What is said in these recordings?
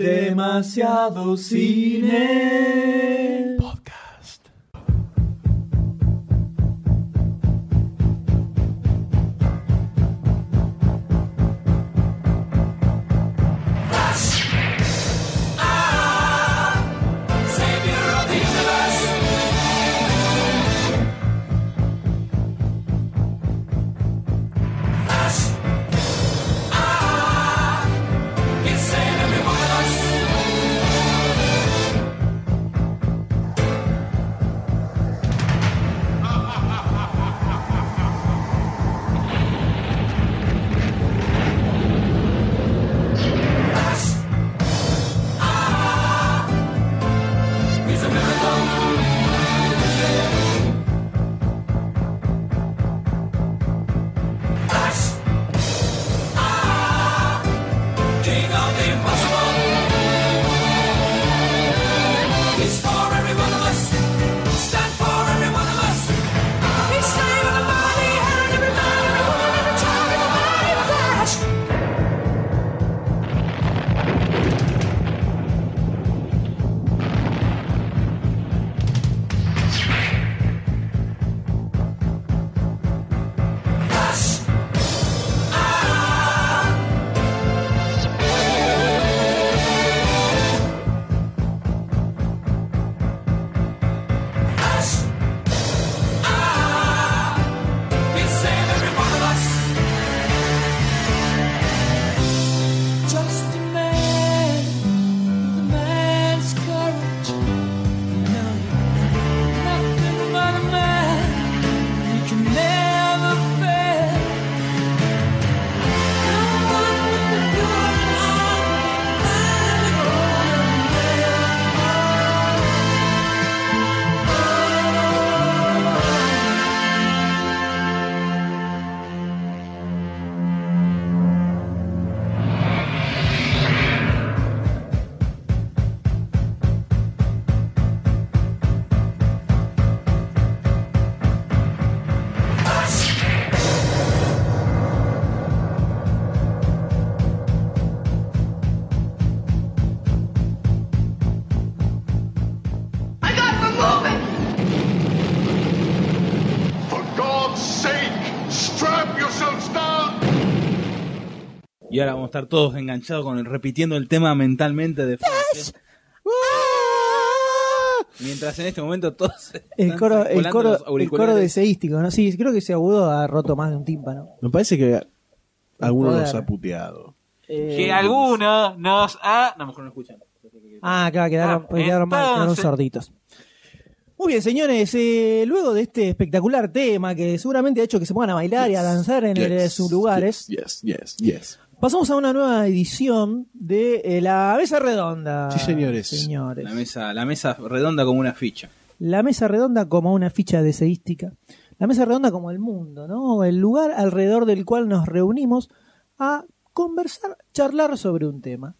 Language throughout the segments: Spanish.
Demasiado cine. Y ahora vamos a estar todos enganchados con el, repitiendo el tema mentalmente de Flash. Mientras en este momento todos El coro, el coro, los el coro deseístico, ¿no? Sí, creo que ese agudo ha roto más de un tímpano. Me parece que alguno nos ha puteado. Eh, Que alguno nos ha. No, mejor no escuchan. Ah, acá quedaron, Ah, pues quedaron mal, quedaron sorditos. Muy bien, señores, eh, luego de este espectacular tema que seguramente ha hecho que se pongan a bailar y a danzar en el- Yes, sus lugares, Yes, yes, yes. Pasamos a una nueva edición de eh, la Mesa Redonda. Sí, señores. Señores. La mesa, la mesa redonda como una ficha. La mesa redonda como una ficha deseística. La mesa redonda como el mundo, ¿no? El lugar alrededor del cual nos reunimos a conversar, charlar sobre un tema.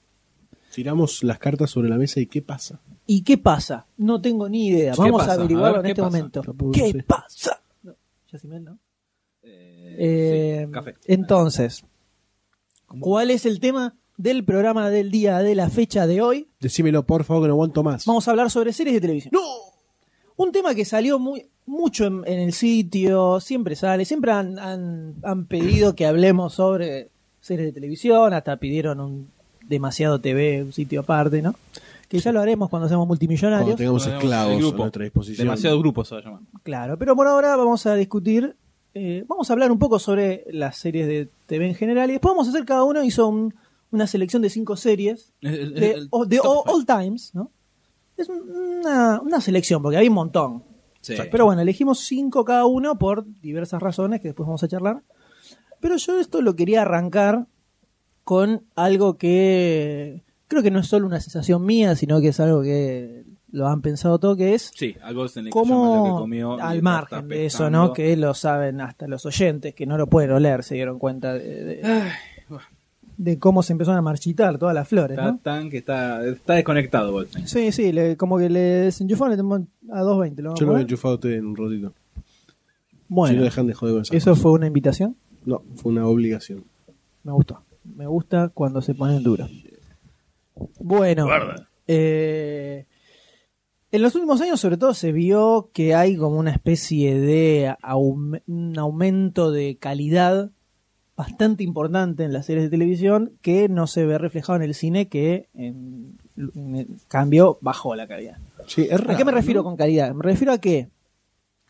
Tiramos las cartas sobre la mesa y ¿qué pasa? ¿Y qué pasa? No tengo ni idea. ¿Qué Vamos a averiguarlo A ver, en ¿qué este pasa? momento. ¿Qué pasa? No, Yacimel, ¿no? Eh, Eh, sí, café. Entonces, ¿cuál es el tema del programa del día de la fecha de hoy? Decímelo, por favor, que no aguanto más. Vamos a hablar sobre series de televisión. ¡No! Un tema que salió muy mucho en, en el sitio, siempre sale, siempre han, han, han pedido que hablemos sobre series de televisión, hasta pidieron un demasiado TV, un sitio aparte, ¿no? Que ya lo haremos cuando seamos Cuando multimillonarios. tengamos Tenemos esclavos a nuestra disposición. Demasiados grupos se va a llamar. Claro, pero por ahora vamos a discutir, eh, vamos a hablar un poco sobre las series de TV en general y después vamos a hacer cada uno hizo un- una selección de cinco series El- el- de, el o- de top all, times, ¿no? Es una, una selección, porque hay un montón. Sí. Pero bueno, elegimos cinco cada uno por diversas razones que después vamos a charlar. Pero yo esto lo quería arrancar con algo que creo que no es solo una sensación mía, sino que es algo que lo han pensado todo, que es Sí, a Ghost en el que comió al margen de eso. ¿no? Que lo saben hasta los oyentes, que no lo pueden oler, se dieron cuenta de, de- de cómo se empezaron a marchitar todas las flores, Está ¿no? tan que está, está desconectado Goldstein. Sí, sí, le- como que le desenchufaron le a 2.20. ¿lo Yo lo poner? enchufar a usted en un ratito. Si no Bueno, dejan de joder con esas eso cosas. fue una invitación. No, fue una obligación. Me gustó. Me gusta cuando se ponen duros. Bueno, Guarda. eh, en los últimos años sobre todo se vio que hay como una especie de aum- un aumento de calidad bastante importante en las series de televisión que no se ve reflejado en el cine que en, en cambio bajó la calidad. Sí, es ¿A qué me refiero ¿no? con calidad? Me refiero a que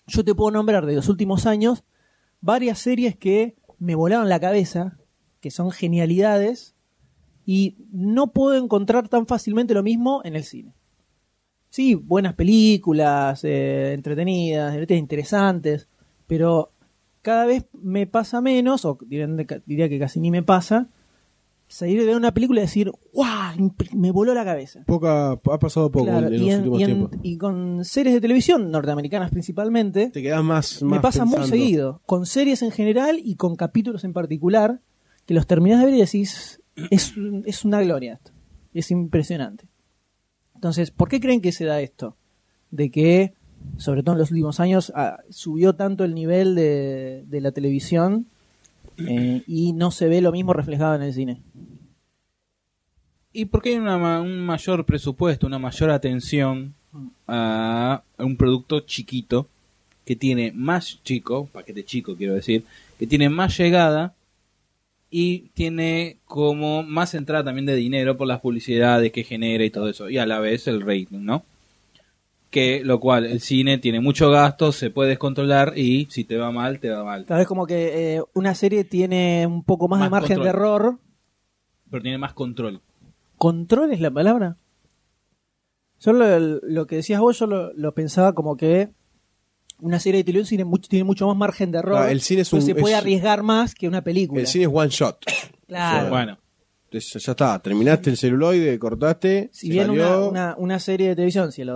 yo te puedo nombrar de los últimos años varias series que me volaron la cabeza, que son genialidades, y no puedo encontrar tan fácilmente lo mismo en el cine. Sí, buenas películas, eh, entretenidas, interesantes, pero cada vez me pasa menos, o diría que casi ni me pasa, salir de ver una película y decir, ¡guau! Me voló la cabeza. Poca, ha pasado poco Claro, en, los en- últimos y tiempos. y con series de televisión norteamericanas principalmente, Te quedas más, me pasa muy seguido, con series en general y con capítulos en particular, que los terminás de ver y decís, es, es una gloria esto, es impresionante. Entonces, ¿por qué creen que se da esto? De que, sobre todo en los últimos años, ah, subió tanto el nivel de, la televisión eh, y no se ve lo mismo reflejado en el cine. Y porque hay una un mayor presupuesto, una mayor atención a un producto chiquito que tiene más chico, paquete chico quiero decir, que tiene más llegada y tiene como más entrada también de dinero por las publicidades que genera y todo eso, y a la vez el rating, ¿no? Que lo cual el cine tiene mucho gasto, se puede descontrolar y si te va mal, te va mal. Tal vez como que eh, una serie tiene un poco más, de margen control. de error. Pero tiene más control. ¿Control es la palabra? Yo lo, lo que decías vos, yo lo, lo pensaba como que una serie de televisión tiene mucho, tiene mucho más margen de error. Ah, el cine es un- se puede es- arriesgar más que una película. El cine es one shot. Claro. Bueno, Entonces, ya está, terminaste el celuloide, cortaste, si bien salió, una, una, una serie de televisión, si el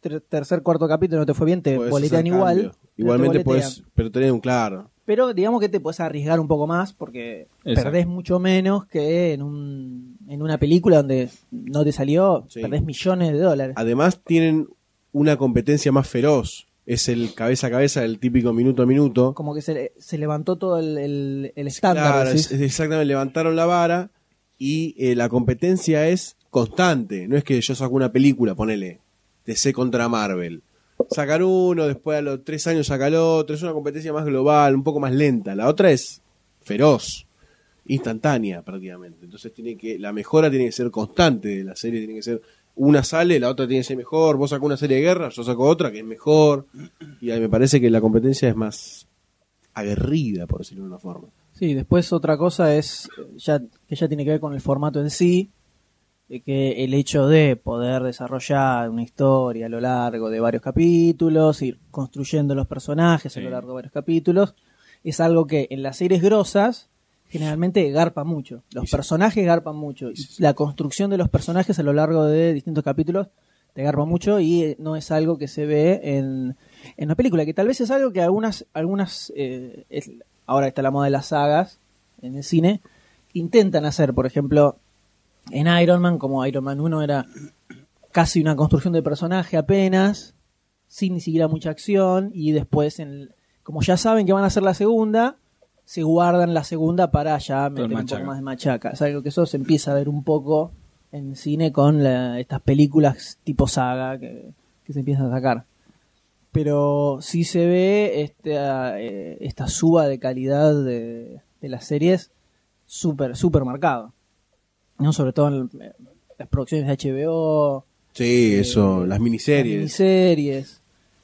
ter- tercer, cuarto capítulo no te fue bien, te podés boletean igual. cambio. Igualmente puedes, pero tenés un claro. Pero digamos que te puedes arriesgar un poco más porque Exacto. perdés mucho menos que en, un, en una película donde no te salió, Sí. perdés millones de dólares. Además tienen una competencia más feroz. Es el cabeza a cabeza, el típico minuto a minuto. Como que se, se levantó todo el, el, el estándar. Claro, es- exactamente, levantaron la vara y eh, la competencia es constante. No es que yo saco una película, ponele, DC contra Marvel. Sacar uno, después a los tres años saca el otro. Es una competencia más global, un poco más lenta. La otra es feroz, instantánea prácticamente. Entonces tiene que la mejora tiene que ser constante. La serie tiene que ser una sale, la otra tiene que ser mejor. Vos sacás una serie de guerra, yo saco otra que es mejor. Y ahí me parece que la competencia es más aguerrida, por decirlo de una forma. Sí, después otra cosa es eh, ya que ya tiene que ver con el formato en sí, de que el hecho de poder desarrollar una historia a lo largo de varios capítulos, ir construyendo los personajes a lo largo de varios capítulos, es algo que en las series grosas generalmente garpa mucho. Los sí. personajes garpan mucho. Y la construcción de los personajes a lo largo de distintos capítulos te garpa mucho y eh, no es algo que se ve en, en la película, que tal vez es algo que algunas, algunas eh, es- ahora está la moda de las sagas en el cine, intentan hacer, por ejemplo, en Iron Man, como Iron Man 1 era casi una construcción de personaje apenas, sin ni siquiera mucha acción, y después, en el- como ya saben que van a hacer la segunda, se guardan la segunda para ya meter un poco más de machaca. Es algo que eso se empieza a ver un poco en cine con la- estas películas tipo saga que, que se empiezan a sacar. Pero sí se ve esta, eh, esta suba de calidad de, de las series súper, súper marcado. ¿no? Sobre todo en eh, las producciones de HBO, Sí, Eh, eso, las las miniseries.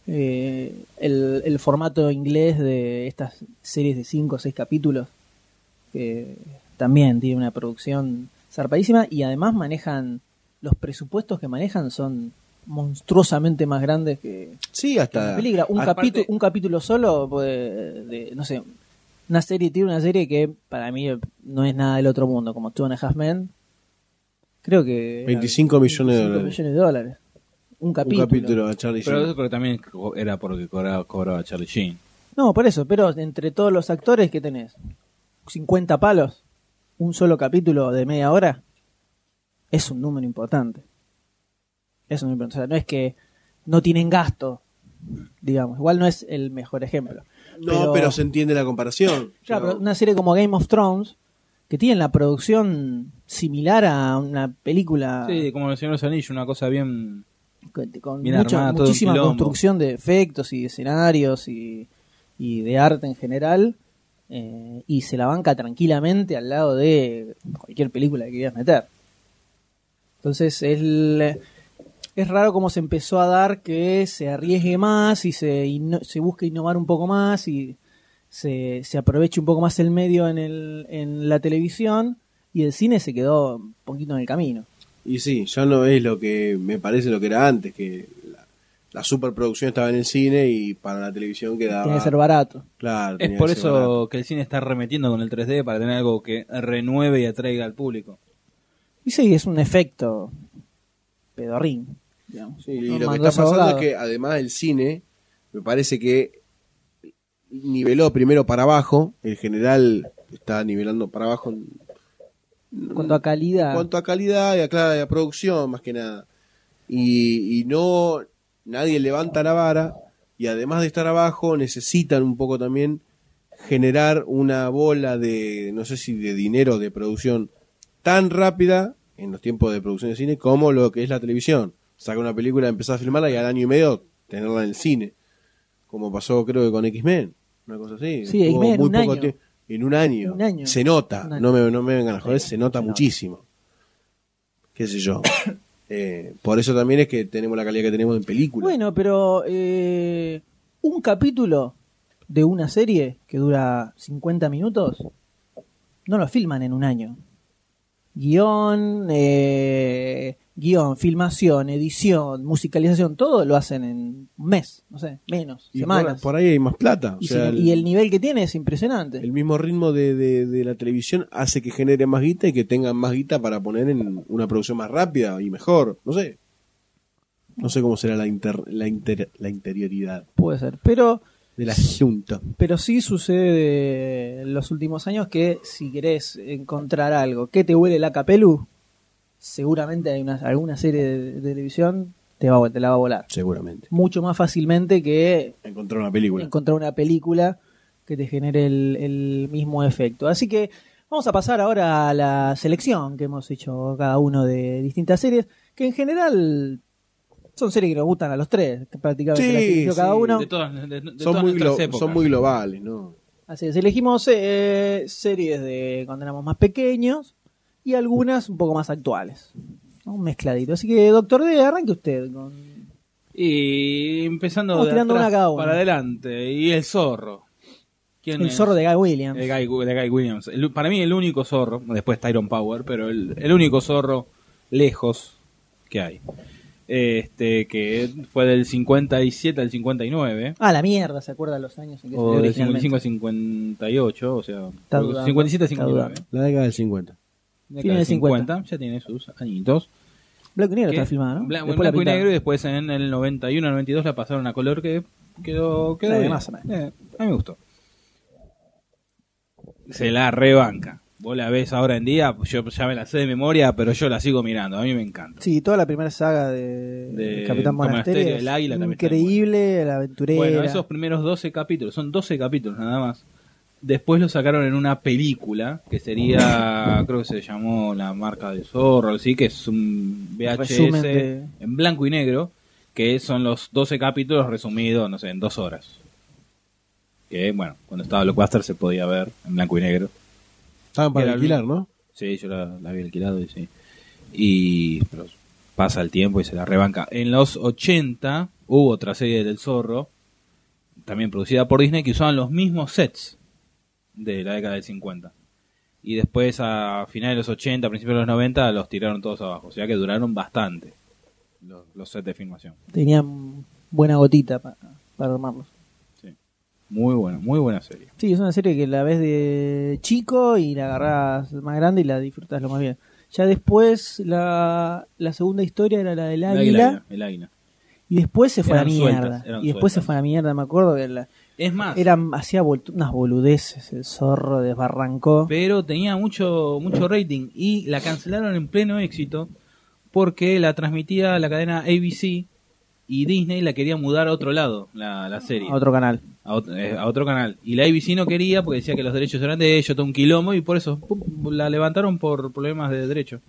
Eh, el, el formato inglés de estas series de 5 o 6 capítulos, que también tiene una producción zarpadísima y además manejan, los presupuestos que manejan son monstruosamente más grandes que, Sí, que hasta. una película. Un, aparte- capítulo, un capítulo solo, puede, de, no sé, una serie, tiene una serie que para mí no es nada del otro mundo, como Two and a Half Men. Creo que... eran 25 millones de 25 dólares. millones de dólares. Un Un capítulo. a Charlie pero Sheen. eso creo que también era porque cobraba, cobraba Charlie Sheen. No, por eso, pero entre todos los actores que tenés, 50 palos, un solo capítulo de media hora, es un número importante. Es un número importante. O sea, no es que no tienen gasto, digamos. Igual no es el mejor ejemplo. No, pero, se entiende la comparación. Claro, Pero- pero una serie como Game of Thrones, que tienen la producción similar a una película Sí, como el Señor de los Anillos, una cosa bien... con, armada, un muchísima construcción de efectos y de escenarios y, y de arte en general eh, y se la banca tranquilamente al lado de cualquier película que quieras meter. Entonces el- es raro cómo se empezó a dar que se arriesgue más y se, inno- se busque innovar un poco más y se, se aproveche un poco más el medio en, el, en la televisión y el cine se quedó un poquito en el camino. Y sí, ya no es lo que me parece lo que era antes, que la, la superproducción estaba en el cine y para la televisión quedaba... Tiene que ser barato. Claro, Es por que eso barato. que el cine está remetiendo con el 3D para tener algo que renueve y atraiga al público. Y sí, es un efecto pedorrín. digamos. Sí, y No lo que está pasando abogado. es que además del cine, me parece que niveló primero para abajo, en general está nivelando para abajo en En cuanto a calidad, en cuanto a calidad y a, claro, y a producción más que nada. Y, y no, nadie levanta la vara y además de estar abajo necesitan un poco también generar una bola de, no sé si de dinero de producción tan rápida en los tiempos de producción de cine como lo que es la televisión. Saca una película, empezar a filmarla y al año y medio tenerla en el cine. Como pasó creo que con X-Men, una cosa así. Sí, X-Men un año. En un año. Un año. Se nota. Año. No me, no me vengan a joder, se nota muchísimo. Qué sé yo. Eh, por eso también es que tenemos la calidad que tenemos en película. Bueno, pero eh, un capítulo de una serie que dura 50 minutos no lo filman en un año. Guión, eh, guion, filmación, edición, musicalización, todo lo hacen en un mes, no sé, menos, y semanas. por, por ahí hay más plata. O y, sea, si- y el nivel que tiene es impresionante. el mismo ritmo de, de- de la televisión hace que genere más guita y que tengan más guita para poner en una producción más rápida y mejor. No sé. No sé cómo será la, inter- la, inter- la interioridad Puede ser, pero del asunto. Pero sí sucede en los últimos años que si querés encontrar algo que te huele la capelu, seguramente hay una, alguna serie de, de televisión te, va, a- te la va a volar. Seguramente. Mucho más fácilmente que Encontrar una película. encontrar una película que te genere el, el mismo efecto. Así que vamos a pasar ahora a la selección que hemos hecho cada uno de distintas series, que en general son series que nos gustan a los tres, que prácticamente Sí, las cada sí. uno. De todas, de, de son, todas muy épocas. son muy globales, ¿no? Así es, elegimos eh, series de cuando éramos más pequeños y algunas un poco más actuales. ¿no? Un mezcladito. Así que, doctor D, arranque usted con... Y empezando de tirando atrás una cada uno. para adelante. Y el zorro. ¿Quién El es? zorro de Guy Williams. De Guy, de Guy Williams. El- para mí el único zorro, después Tyron Power, pero el, el único zorro lejos que hay. Este, que fue del 57 al 59. Ah, la mierda, ¿se acuerda los años en que O salió del originalmente? 55 al Está 58, o sea, dudando, 57 al está 59. La década del 50. Década Fines del 50. ya tiene sus añitos. Blanco y negro que- está filmada, ¿no? bla- en Después la blanco y negro y después en el 91, 92 la pasaron a color que quedó, quedó bien. más. Eh, a mí me gustó. Se la rebanca. Vos la ves ahora en día, yo ya me la sé de memoria, pero yo la sigo mirando. A mí me encanta. Sí, toda la primera saga de, De Capitán Monasterio del Águila es también increíble, la aventurera. Bueno, esos primeros 12 capítulos, son 12 capítulos nada más. Después lo sacaron en una película que sería, creo que se llamó La marca del zorro, así que es un VHS de- en blanco y negro, que son los 12 capítulos resumidos, no sé, en dos horas. Que bueno, cuando estaba Blockbuster se podía ver en blanco y negro. Estaban para alquilar, ¿no? Sí, yo la, la había alquilado y sí. Y pero pasa el tiempo y se la rebanca. En los 80 hubo otra serie del Zorro, también producida por Disney, que usaban los mismos sets de la década del 50. Y después a finales de los 80, principios de los 90 los tiraron todos abajo. O sea que duraron bastante los, los sets de filmación. Tenían buena gotita pa- para armarlos. Muy buena, muy buena serie. Sí, es una serie que la ves de chico y la agarras más grande y la disfrutas lo más bien. Ya después la, la segunda historia era la del El águila El águila. y después se fue a la sueltas, mierda. y después se fue a la mierda, me acuerdo que la- Es más, era, hacía unas boludeces, el zorro desbarrancó. pero tenía mucho mucho rating y la cancelaron en pleno éxito porque la transmitía la cadena ABC y Disney la quería mudar a otro lado, la, la serie. A otro canal. a, ot- eh, a otro canal. Y la ABC no quería porque decía que los derechos eran de ellos, todo un quilombo, y por eso pum, la levantaron por problemas de derecho.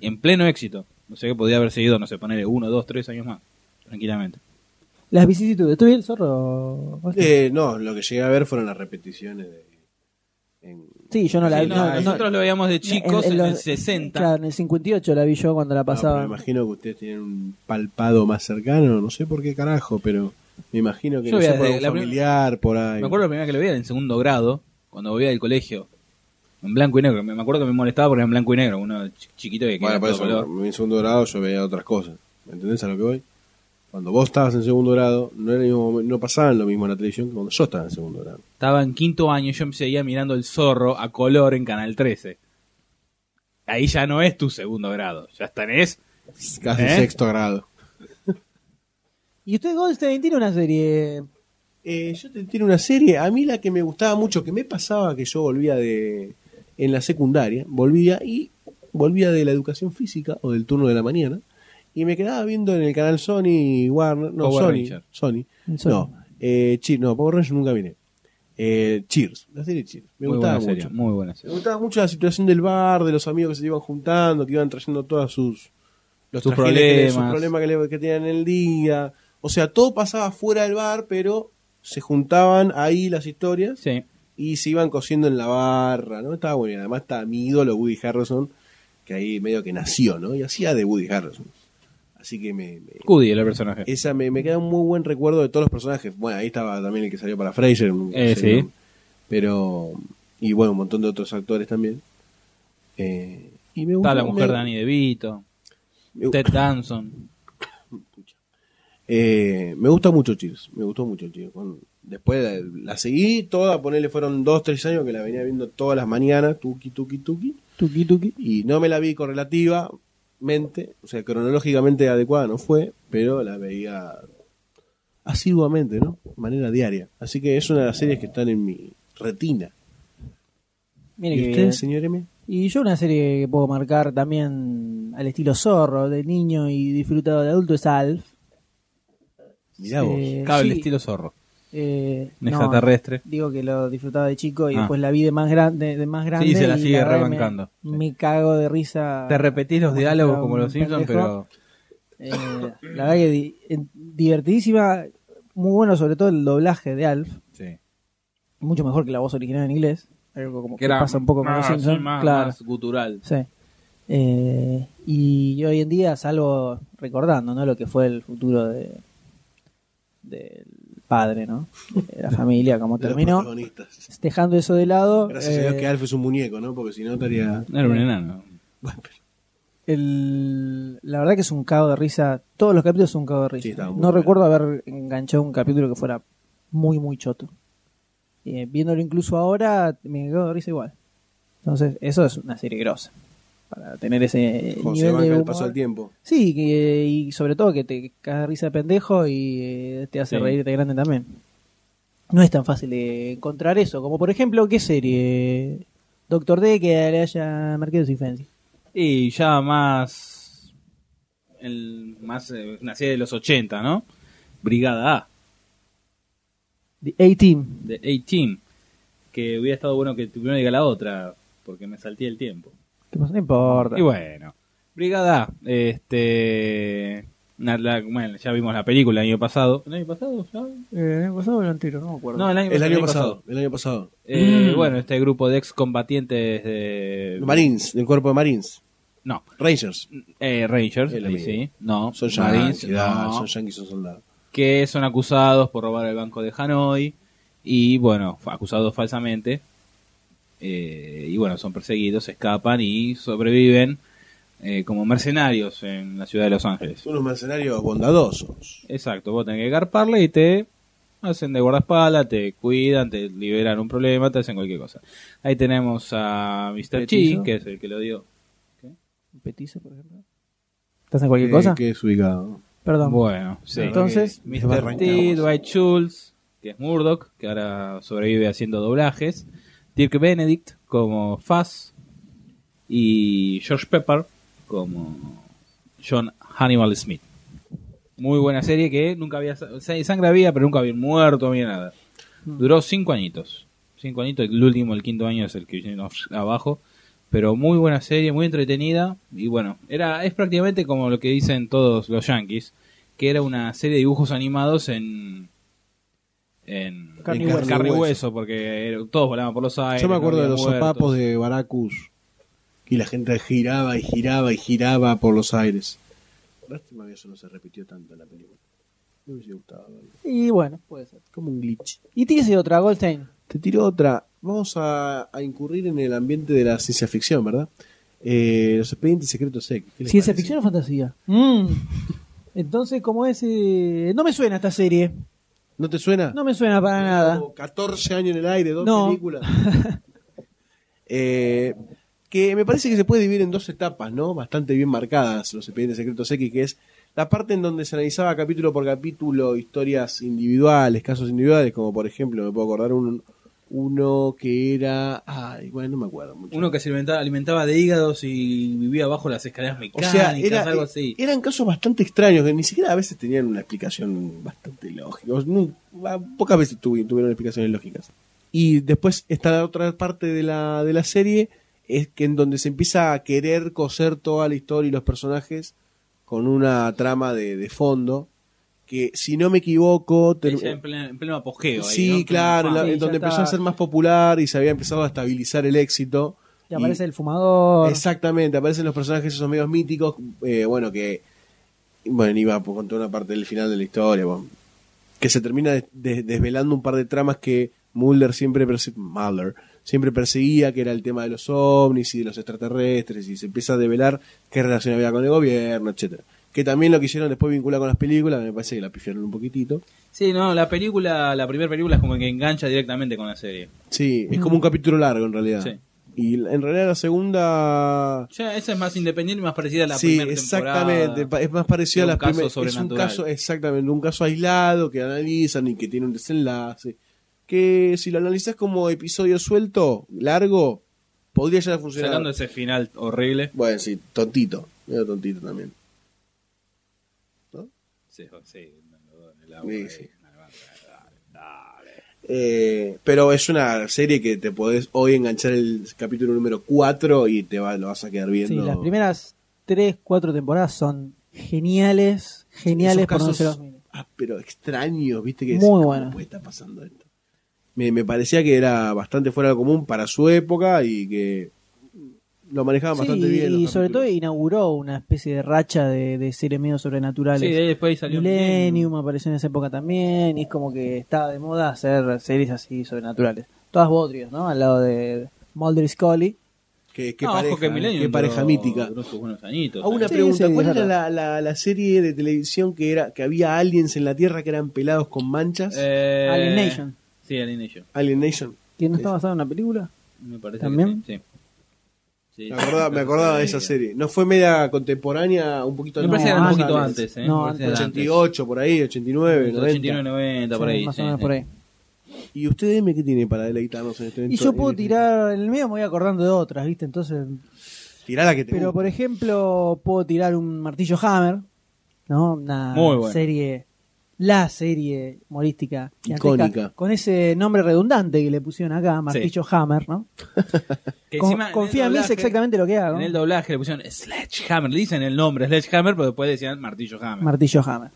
En pleno éxito. O sea que podía haber seguido, no sé, ponerle uno, dos, tres años más. Tranquilamente. Las vicisitudes. ¿Estuve el zorro? Eh, no, lo que llegué a ver fueron las repeticiones de. en- Sí, yo no la Sí, vi. no, no, no, nosotros lo veíamos de chicos en, los- el 60. Claro, en el 58 la vi yo cuando la Ah, pasaba. me imagino que ustedes tienen un palpado más cercano, no sé por qué carajo, pero me imagino que Yo no sé, por algún familiar, por ahí. Me acuerdo la primera que lo veía en segundo grado, cuando volvía del colegio. En blanco y negro. Me acuerdo que me molestaba porque era en blanco y negro. Uno ch- chiquito que Bueno, por eso, color. en segundo grado yo veía otras cosas. ¿Me entendés a lo que voy? Cuando vos estabas en segundo grado, no, era el mismo no pasaban lo mismo en la televisión que cuando yo estaba en segundo grado. Estaba en quinto año y yo me seguía mirando el zorro a color en Canal 13. Ahí ya no es tu segundo grado. Ya tenés Casi ¿Eh? sexto grado. Y usted, Goldstein, tiene una serie. Eh, yo te tiene una serie, a mí la que me gustaba mucho, que me pasaba que yo volvía de en la secundaria, volvía y volvía de la educación física o del turno de la mañana y me quedaba viendo en el canal Sony Warner, no Power Sony, Ranger. Sony, no, eh, Cheers, no Power Rangers nunca vine, eh, Cheers, la serie Cheers, me muy gustaba buena mucho, serie. Muy buena me gustaba mucho la situación del bar, de los amigos que se iban juntando, que iban trayendo todas sus los Sus le- sus problemas. problemas que, le- que tenían en el día. O sea, todo pasaba fuera del bar, pero se juntaban ahí las historias Sí. y se iban cosiendo en la barra, ¿no? Estaba bueno. Y además está mi ídolo Woody Harrelson, que ahí medio que nació, ¿no? Y hacía de Woody Harrelson. Así que me, me- Cudi, el personaje. esa me, me queda un muy buen recuerdo de todos los personajes. Bueno, ahí estaba también el que salió para Fraser. Eh, sí. Pero, y bueno, un montón de otros actores también. Eh, y me Está gusta, la mujer me- de Danny DeVito. Ted Danson. Eh, me gusta mucho Cheers, me gustó mucho Cheers. Cuando- después la, la seguí toda, ponerle fueron dos, tres años que la venía viendo todas las mañanas, tuki, tuki, tuki. Tuki Tuki. Y no me la vi correlativamente, o sea, cronológicamente adecuada no fue, pero la veía asiduamente, ¿no? De manera diaria. Así que es una de las series que están en mi retina. Mire ¿Y que usted, bien. señor M? Y yo una serie que puedo marcar también al estilo zorro, de niño y disfrutado de adulto, es Alf. Mirá vos. Eh, Cable sí, estilo zorro. Eh, no, extraterrestre. Digo que lo disfrutaba de chico y Ah. después la vi de más grande, de más grande. se la sigue que rebancando. Me, me cago de risa. Te repetís los diálogos como los Simpsons, pero Eh, la verdad que di- divertidísima, muy bueno sobre todo el doblaje de Alf, sí. mucho mejor que la voz original en inglés, algo como que, era pasa un poco con los más, Simpsons, sí, más, claro. más gutural. Sí. Eh, y hoy en día salgo recordando ¿no? lo que fue el futuro de del padre, ¿no? De la familia, como terminó. Dejando eso de lado, Gracias a eh, Dios que Alf es un muñeco, ¿no? Porque si no estaría... No era un enano. Bueno, pero- el- la verdad que es un cago de risa. Todos los capítulos son un cago de risa. Sí, no bueno. recuerdo haber enganchado un capítulo que fuera muy, muy choto. Eh, viéndolo incluso ahora, me cago de risa igual. Entonces, eso es una serie grosa. Para tener ese José nivel banca de el paso del tiempo. Sí, que- y sobre todo que te cagas de risa de pendejo y eh, te hace Sí. reírte grande también. No es tan fácil de encontrar eso. Como por ejemplo, ¿qué serie? Doctor D que le haya marcado su infancia. Y ya más. El, más eh, una serie de los 80, ¿no? Brigada A, The A-Team. de 18. Que hubiera estado bueno que primero diga la otra, porque me salté el tiempo. No importa. Y bueno, Brigada este. la- bueno, ya vimos la película el año pasado. ¿El año pasado? ¿Ya? Eh, ¿El año pasado o el anterior? No me acuerdo. No, el año, El año pasado, el año pasado. Eh, Bueno, este grupo de excombatientes de. Marines, del cuerpo de Marines. No, Rangers. eh, Rangers, Es lo ahí mismo. sí. No, Son Marines, yankees, dale, no. son yankees, son soldados. que son acusados por robar el banco de Hanoi y bueno, f- acusados falsamente eh, y bueno, son perseguidos, escapan y sobreviven eh, como mercenarios en la ciudad de Los Ángeles. Unos mercenarios bondadosos. Exacto, vos tenés que garparle y te hacen de guardaespaldas, te cuidan, te liberan un problema, te hacen cualquier cosa. Ahí tenemos a Mr. Chi, que es el que lo dio. ¿Un petizo, por ejemplo? ¿Estás en cualquier Eh, cosa? Que es ubicado. Perdón. Bueno, sí. Entonces, Mr. T, Dwight Schultz, que es Murdoch, que ahora sobrevive haciendo doblajes. Dirk Benedict como Fuzz. Y George Pepper como John Hannibal Smith. Muy buena serie que nunca había. Sangre había, pero nunca había muerto, había nada. Duró cinco añitos. Cinco añitos, el último, el quinto año es el que viene abajo. Pero muy buena serie, muy entretenida. Y bueno, era es prácticamente como lo que dicen todos los yankees, que era una serie de dibujos animados en. En Carne y hueso. carne y hueso, porque era- todos volaban por los aires. Yo me acuerdo de los muertos. sopapos de Baracus. Y la gente giraba y giraba y giraba por los aires. Lástima que eso no se repitió tanto en la película. Me hubiese gustado verlo. Y bueno, puede ser. Como un glitch. Y te dice otra, Goldstein. Te tiro otra. Vamos a, a incurrir en el ambiente de la ciencia ficción, ¿verdad? Eh, los expedientes secretos X. ¿Qué les ¿Ciencia parece? ficción o fantasía? Mm. Entonces, como es... eh, No me suena esta serie. ¿No te suena? No me suena para nada. Como 14 años en el aire, dos No. películas. Eh, que me parece que se puede dividir en dos etapas, ¿no? Bastante bien marcadas los expedientes secretos X, que es la parte en donde se analizaba capítulo por capítulo historias individuales, casos individuales, como por ejemplo, me puedo acordar un, uno que era... Ay, bueno, no me acuerdo mucho. Uno que se alimentaba, alimentaba de hígados y vivía bajo las escaleras o mecánicas, sea, era- algo así. eran casos bastante extraños, que ni siquiera a veces tenían una explicación bastante lógica. Pocas veces tuvi- tuvieron explicaciones lógicas. Y después está la otra parte de la, de la serie, es que en donde se empieza a querer coser toda la historia y los personajes con una trama de, de fondo, que si no me equivoco... Ya en pleno, en pleno apogeo. ahí, sí, ¿no? claro, la- Sí, donde empezó está. a ser más popular y se había empezado a estabilizar el éxito. Y aparece el fumador. Exactamente, aparecen los personajes esos medios míticos, eh, bueno, que, bueno, iba por contar una parte del final de la historia, bueno, que se termina des- des- desvelando un par de tramas que Mulder siempre, perse- Mulder siempre perseguía, que era el tema de los ovnis y de los extraterrestres, y se empieza a develar qué relación había con el gobierno, etcétera Que también lo quisieron después vincular con las películas, me parece que la pifiaron un poquitito. Sí, no, la película, la primera película es como que engancha directamente con la serie. Sí, es como un capítulo largo en realidad. Sí. Y en realidad la segunda Ya, esa es más independiente y más parecida a la sí, primera exactamente. Es más parecido a caso primeras. Es un caso, exactamente, un caso aislado que analizan y que tiene un desenlace. Que si lo analizas como episodio suelto, largo, podría llegar a funcionar. Sacando ese final horrible. Bueno, sí, tontito. Medio tontito también. Sí, sí, el agua, Sí, eh, sí. dale. Eh, pero es una serie que te podés hoy enganchar el capítulo número 4 y te va, lo vas a quedar Sí, viendo. las primeras tres, cuatro temporadas son geniales, geniales por casos- los. Ah, pero extraños, viste que Muy decís, ¿cómo bueno. puede estar pasando esto? Me, me parecía que era bastante fuera de lo común para su época y que lo manejaban Sí, bastante bien. y sobre todo inauguró una especie de racha de, de series medio sobrenaturales. Sí, de ahí después salió Millennium apareció en esa época también, y es como que estaba de moda hacer series así sobrenaturales. Todas bodrios, ¿no? Al lado de Mulder y Scully. No, pareja, ojo que Millennium qué pareja mítica. añitos. A una. Sí, pregunta, sí, ¿cuál es era la, la, la serie de televisión que era que había aliens en la Tierra que eran pelados con manchas? Eh, Alien Nation. Sí, Alien Nation. Alien Nation. ¿Que no está basada en una película? Me parece ¿También? que sí. sí. Sí, Me acordaba, me acordaba de esa serie. ¿No fue media contemporánea? Un poquito Me parece que era un antes. poquito antes, ¿eh? No, antes. 88, por ahí, 89, 90. 89, 90, por ahí. más sí, o menos sí. por ahí. ¿Y usted dime qué tiene para deleitarnos en este Y yo puedo tirar, en el medio me voy acordando de otras, ¿viste? Entonces, Tirá la que te pero guste. por ejemplo, puedo tirar un martillo Hammer, ¿no? Una Muy bueno. serie, la serie humorística Icónica. con ese nombre redundante que le pusieron acá, martillo Hammer, ¿no? Que Con- encima en el confía en mí, es exactamente lo que hago. En el doblaje le pusieron Sledgehammer. Le dicen el nombre Sledgehammer, pero después decían Martillo Hammer. Martillo Hammer.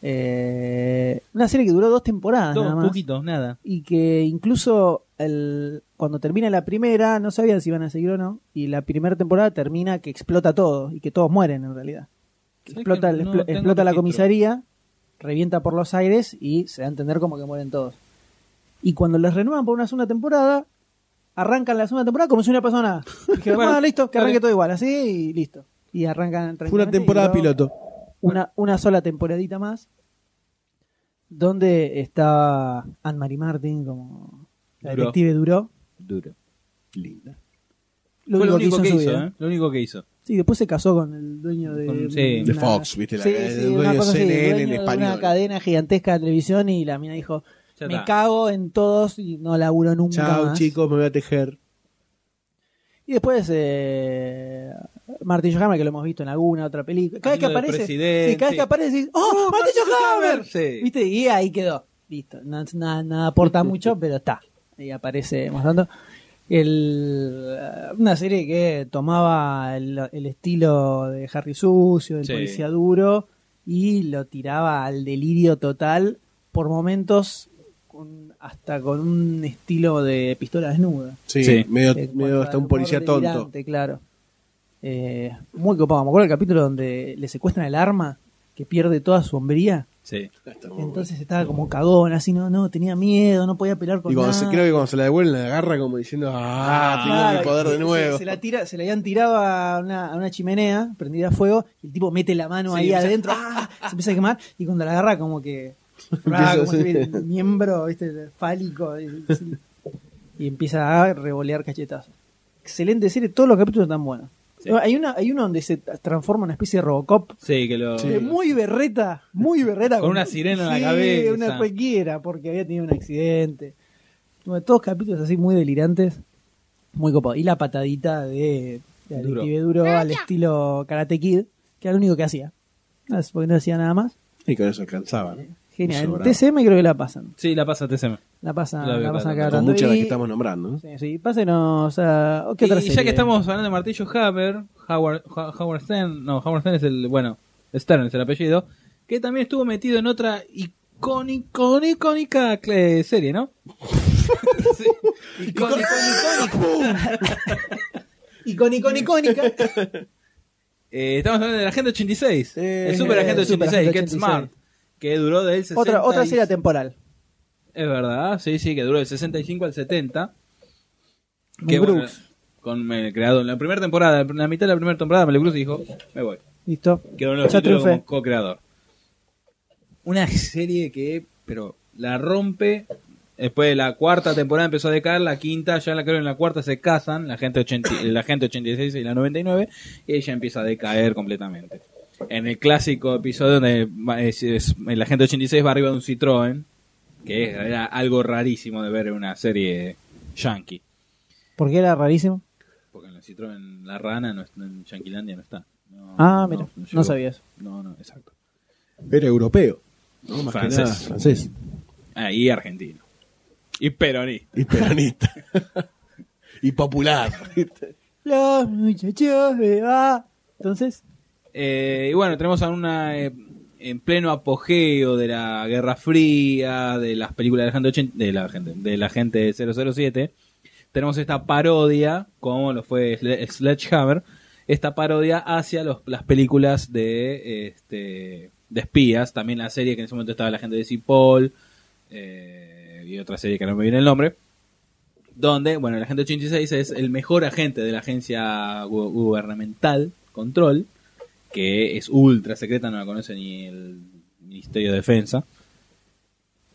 Eh, una serie que duró dos temporadas Todo, nada más. poquito, nada. y que incluso el, cuando termina la primera no sabían si iban a seguir o no y la primera temporada termina que explota todo y que todos mueren en realidad ¿Sabes explota, no explota la comisaría revienta por los aires y se da a entender como que mueren todos y cuando les renuevan por una segunda temporada arrancan la segunda temporada como si una persona Bueno, bueno, listo que arranque todo igual así y listo y arrancan Fue una temporada piloto. una, una sola temporadita más donde está Anne-Marie Martin como la Duró. detective Duró. Duro. Linda. Lo Fue lo único único que hizo. ¿eh? Lo único que hizo. Sí, después se casó con el dueño de, Con- sí. De una- Fox, ¿viste? La- Sí, el dueño una de CNN en dueño de español. una cadena gigantesca de televisión y la mina dijo, me cago en todos y no laburo nunca Chao, más. chicos, me voy a tejer. Y después eh, Martillo Hammer, que lo hemos visto en alguna otra película. Cada vez que aparece, sí, cada vez que aparece, decís, ¡Oh, Martillo Hammer! Sí. ¿Viste? Y ahí quedó. Listo. No- Nada, nada aporta mucho, pero está. Y aparece mostrando. El, eh, una serie que tomaba el, el estilo de Harry Sucio, del Sí. policía duro, y lo tiraba al delirio total por momentos con- hasta con un estilo de pistola desnuda. Sí, Sí. medio, Eh, medio hasta un policía tonto. Claro. Eh, muy copado. Me acuerdo del capítulo donde le secuestran el arma, que pierde toda su hombría. Sí. Entonces estaba como cagón, así, no, no, tenía miedo, no podía pelear con Y cuando se, nada. creo que cuando se la devuelven la agarra como diciendo, ah, tengo Claro, mi poder de se- nuevo. Se, la tira, se la habían tirado a una, a una chimenea prendida a fuego y el tipo mete la mano Sí, ahí empieza- adentro, ¡ah! se empieza a quemar y cuando la agarra como que ah, como el miembro ¿viste? fálico y. Y empieza a revolear cachetazos. Excelente serie, todos los capítulos están buenos. Sí. Hay, una, hay uno donde se transforma en una especie de Robocop Sí, que lo. muy berreta, muy berreta. Con una sirena en la Sí, cabeza. una cualquiera, porque había tenido un accidente. Bueno, todos capítulos así muy delirantes, muy copado. Y la patadita de, de Duro. Al estilo Karate Kid, que era lo único que hacía. Porque no hacía nada más. Y con eso alcanzaba. ¿no? Genial. En. TCM creo que la pasan. Sí, la pasa TCM. La pasan, La la, pasan cada cada Con muchas de las que estamos nombrando. ¿no? Sí, sí, pásenos a... ¿Qué otra y ya que estamos hablando de Martillo Hammer, Howard, Ho- Howard Stern, no, Howard Stern es el, bueno, Stern es el apellido, que también estuvo metido en otra icónico, icónica cl- serie, ¿no? Sí. Icónica, Icónico, icónica. Eh, estamos hablando de la Agente 86, Eh, el Super Agente Super 86, Agente Get 86. Smart, que duró del 60 otra, otra serie temporal. Es verdad, sí, sí, que duró del 65 al 70. Mel Que, bueno, Brooks. con el creador, en la primera temporada, en la mitad de la primera temporada, Mel Brooks dijo, me voy. ¿Listo? Quedó en los co-creador. Una serie que, pero la rompe. Después de la cuarta temporada empezó a decaer, la quinta, ya la creo en la cuarta se casan, la gente, 80, la gente 86 y la 99, y ella empieza a decaer completamente. En el clásico episodio donde es- es- la gente 86 va arriba de un Citroën, que era algo rarísimo de ver en una serie yankee. Porque era rarísimo. Porque en el Citroën la rana no está, en Yanquilandia no está. No, Ah, mira, no llegó. sabía eso. No, no, exacto. Era europeo. ¿no? Más Francés. que nada, francés. Ah, y argentino. Y peronista. Y peronista. y popular. Los muchachos de. Entonces, Eh, y bueno, tenemos a una eh, en pleno apogeo de la Guerra Fría, de las películas de la gente 80, de la gente, de la gente 007. Tenemos esta parodia, como lo fue Sle- Sledgehammer, esta parodia hacia las películas de este de espías, también la serie que en ese momento estaba la gente de Cipoll eh, y otra serie que no me viene el nombre, donde, bueno, el agente 86 es el mejor agente de la agencia gu- gubernamental, Control, que es ultra secreta, no la conoce ni el Ministerio de Defensa.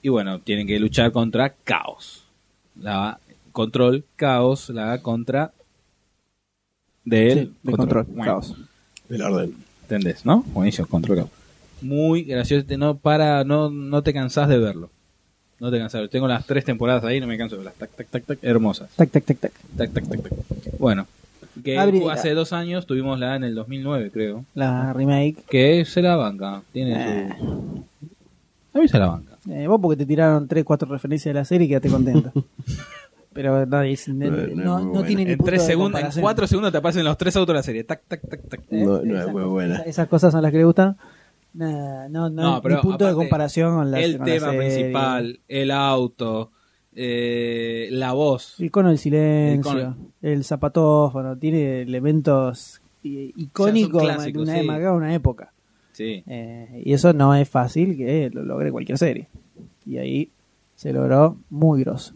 Y bueno, tienen que luchar contra Caos. La Control, Caos, la contra del sí, de control, Bueno, caos. Del orden. ¿Entendés, no? Buenísimo, Control Caos. Muy gracioso, no para, no, no te cansás de verlo. No te cansás. Tengo las tres temporadas ahí, no me canso de verlas. Tac, tac, tac, tac, hermosas. Tac, tac, tac, tac. Tac, tac, tac, tac. Bueno, que Abrí- hace dos años tuvimos la en el 2009, creo. La remake. Que se la banca. Tiene Eh. su... A mí se la banca. Eh, vos porque te tiraron 3, 4 referencias de la serie y quédate contento. Pero no, es- no, No, no es no- tiene ni En de segundos, en comparación. cuatro segundos te aparecen los tres autos de la serie. Tac, tac, tac, tac. Eh, No, no es esas muy cosas- buena. Esas, esas cosas son las que le gustan. No, no, No, pero ni punto de aparte, comparación con la el con la tema serie. principal, el auto, eh, la voz. El cono del silencio, El el, cono. zapatófono, tiene elementos icónicos O sea, de una, sí. marcada una época. Sí. Eh, y eso no es fácil que lo logre cualquier serie. Y ahí se logró muy grosso.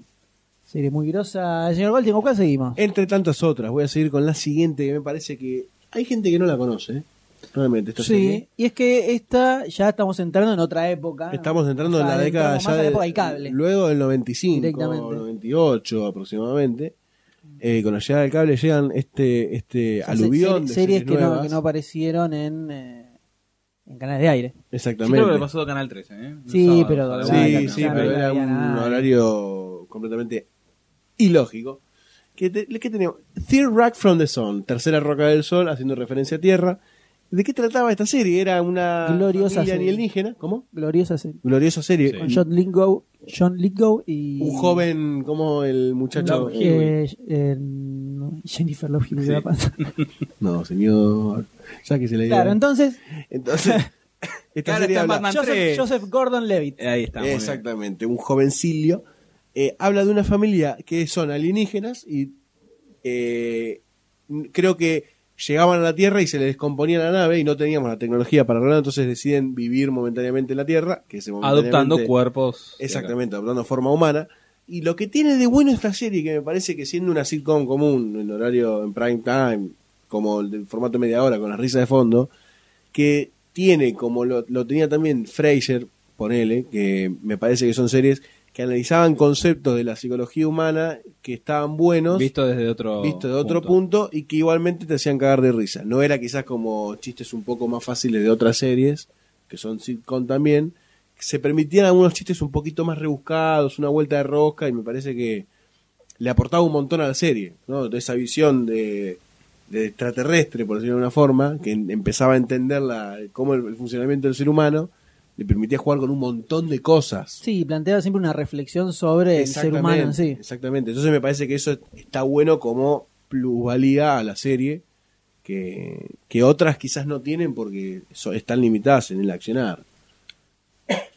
Serie muy grosa. Señor Golding, ¿con cuál seguimos? Entre tantas otras, voy a seguir con la siguiente que me parece que hay gente que no la conoce. Realmente, esta Sí, serie. y es que esta ya estamos entrando en otra época. Estamos entrando O sea, en la década ya la de- época del cable. luego del 95, Directamente. 98 aproximadamente. Eh, con la llegada del cable llegan este este O sea, aluvión se- de series series que no, que no aparecieron en, eh, en canales de aire. Yo Exactamente. creo que pasó a Canal 13, ¿eh? Sí, pero la sí, Sí, la pero era un nada. horario completamente ilógico. Que, te- ¿Qué tenemos? Third Rock from the Sun, tercera roca del sol, haciendo referencia a Tierra. ¿De qué trataba esta serie? Era una Gloriosa familia serie. alienígena, ¿cómo? Gloriosa serie. Gloriosa serie. Sí. Con John Lithgow, John Lithgow y... Un joven como el muchacho. Eh, eh, no, Jennifer Love Hewitt Sí. No, señor. Ya que se le Claro, entonces, Entonces, esta Ahora serie está habla- Batman Joseph, 3. Joseph Gordon-Levitt. Ahí está. Exactamente, un jovencilio. eh, habla de una familia que son alienígenas y eh, creo que llegaban a la Tierra y se les descomponía la nave y no teníamos la tecnología para arreglarlo, entonces deciden vivir momentáneamente en la Tierra, que se Adoptando cuerpos. Exactamente, adoptando forma humana. Y lo que tiene de bueno esta serie, que me parece que siendo una sitcom común, en horario en prime time, como el formato media hora, con la risa de fondo, que tiene, como lo, lo tenía también Fraser, ponele, que me parece que son series que analizaban conceptos de la psicología humana que estaban buenos, Visto desde otro. visto de otro punto. y que igualmente te hacían cagar de risa. No era quizás como chistes un poco más fáciles de otras series, que son sitcom también, se permitían algunos chistes un poquito más rebuscados, una vuelta de rosca, y me parece que le aportaba un montón a la serie, ¿no? De esa visión de, de extraterrestre, por decirlo de una forma, que en- empezaba a entender la, cómo el, el funcionamiento del ser humano, le permitía jugar con un montón de cosas. Sí, planteaba siempre una reflexión sobre el ser humano en sí. Exactamente. Entonces me parece que eso está bueno como plusvalía a la serie que, que otras quizás no tienen porque so- están limitadas en el accionar.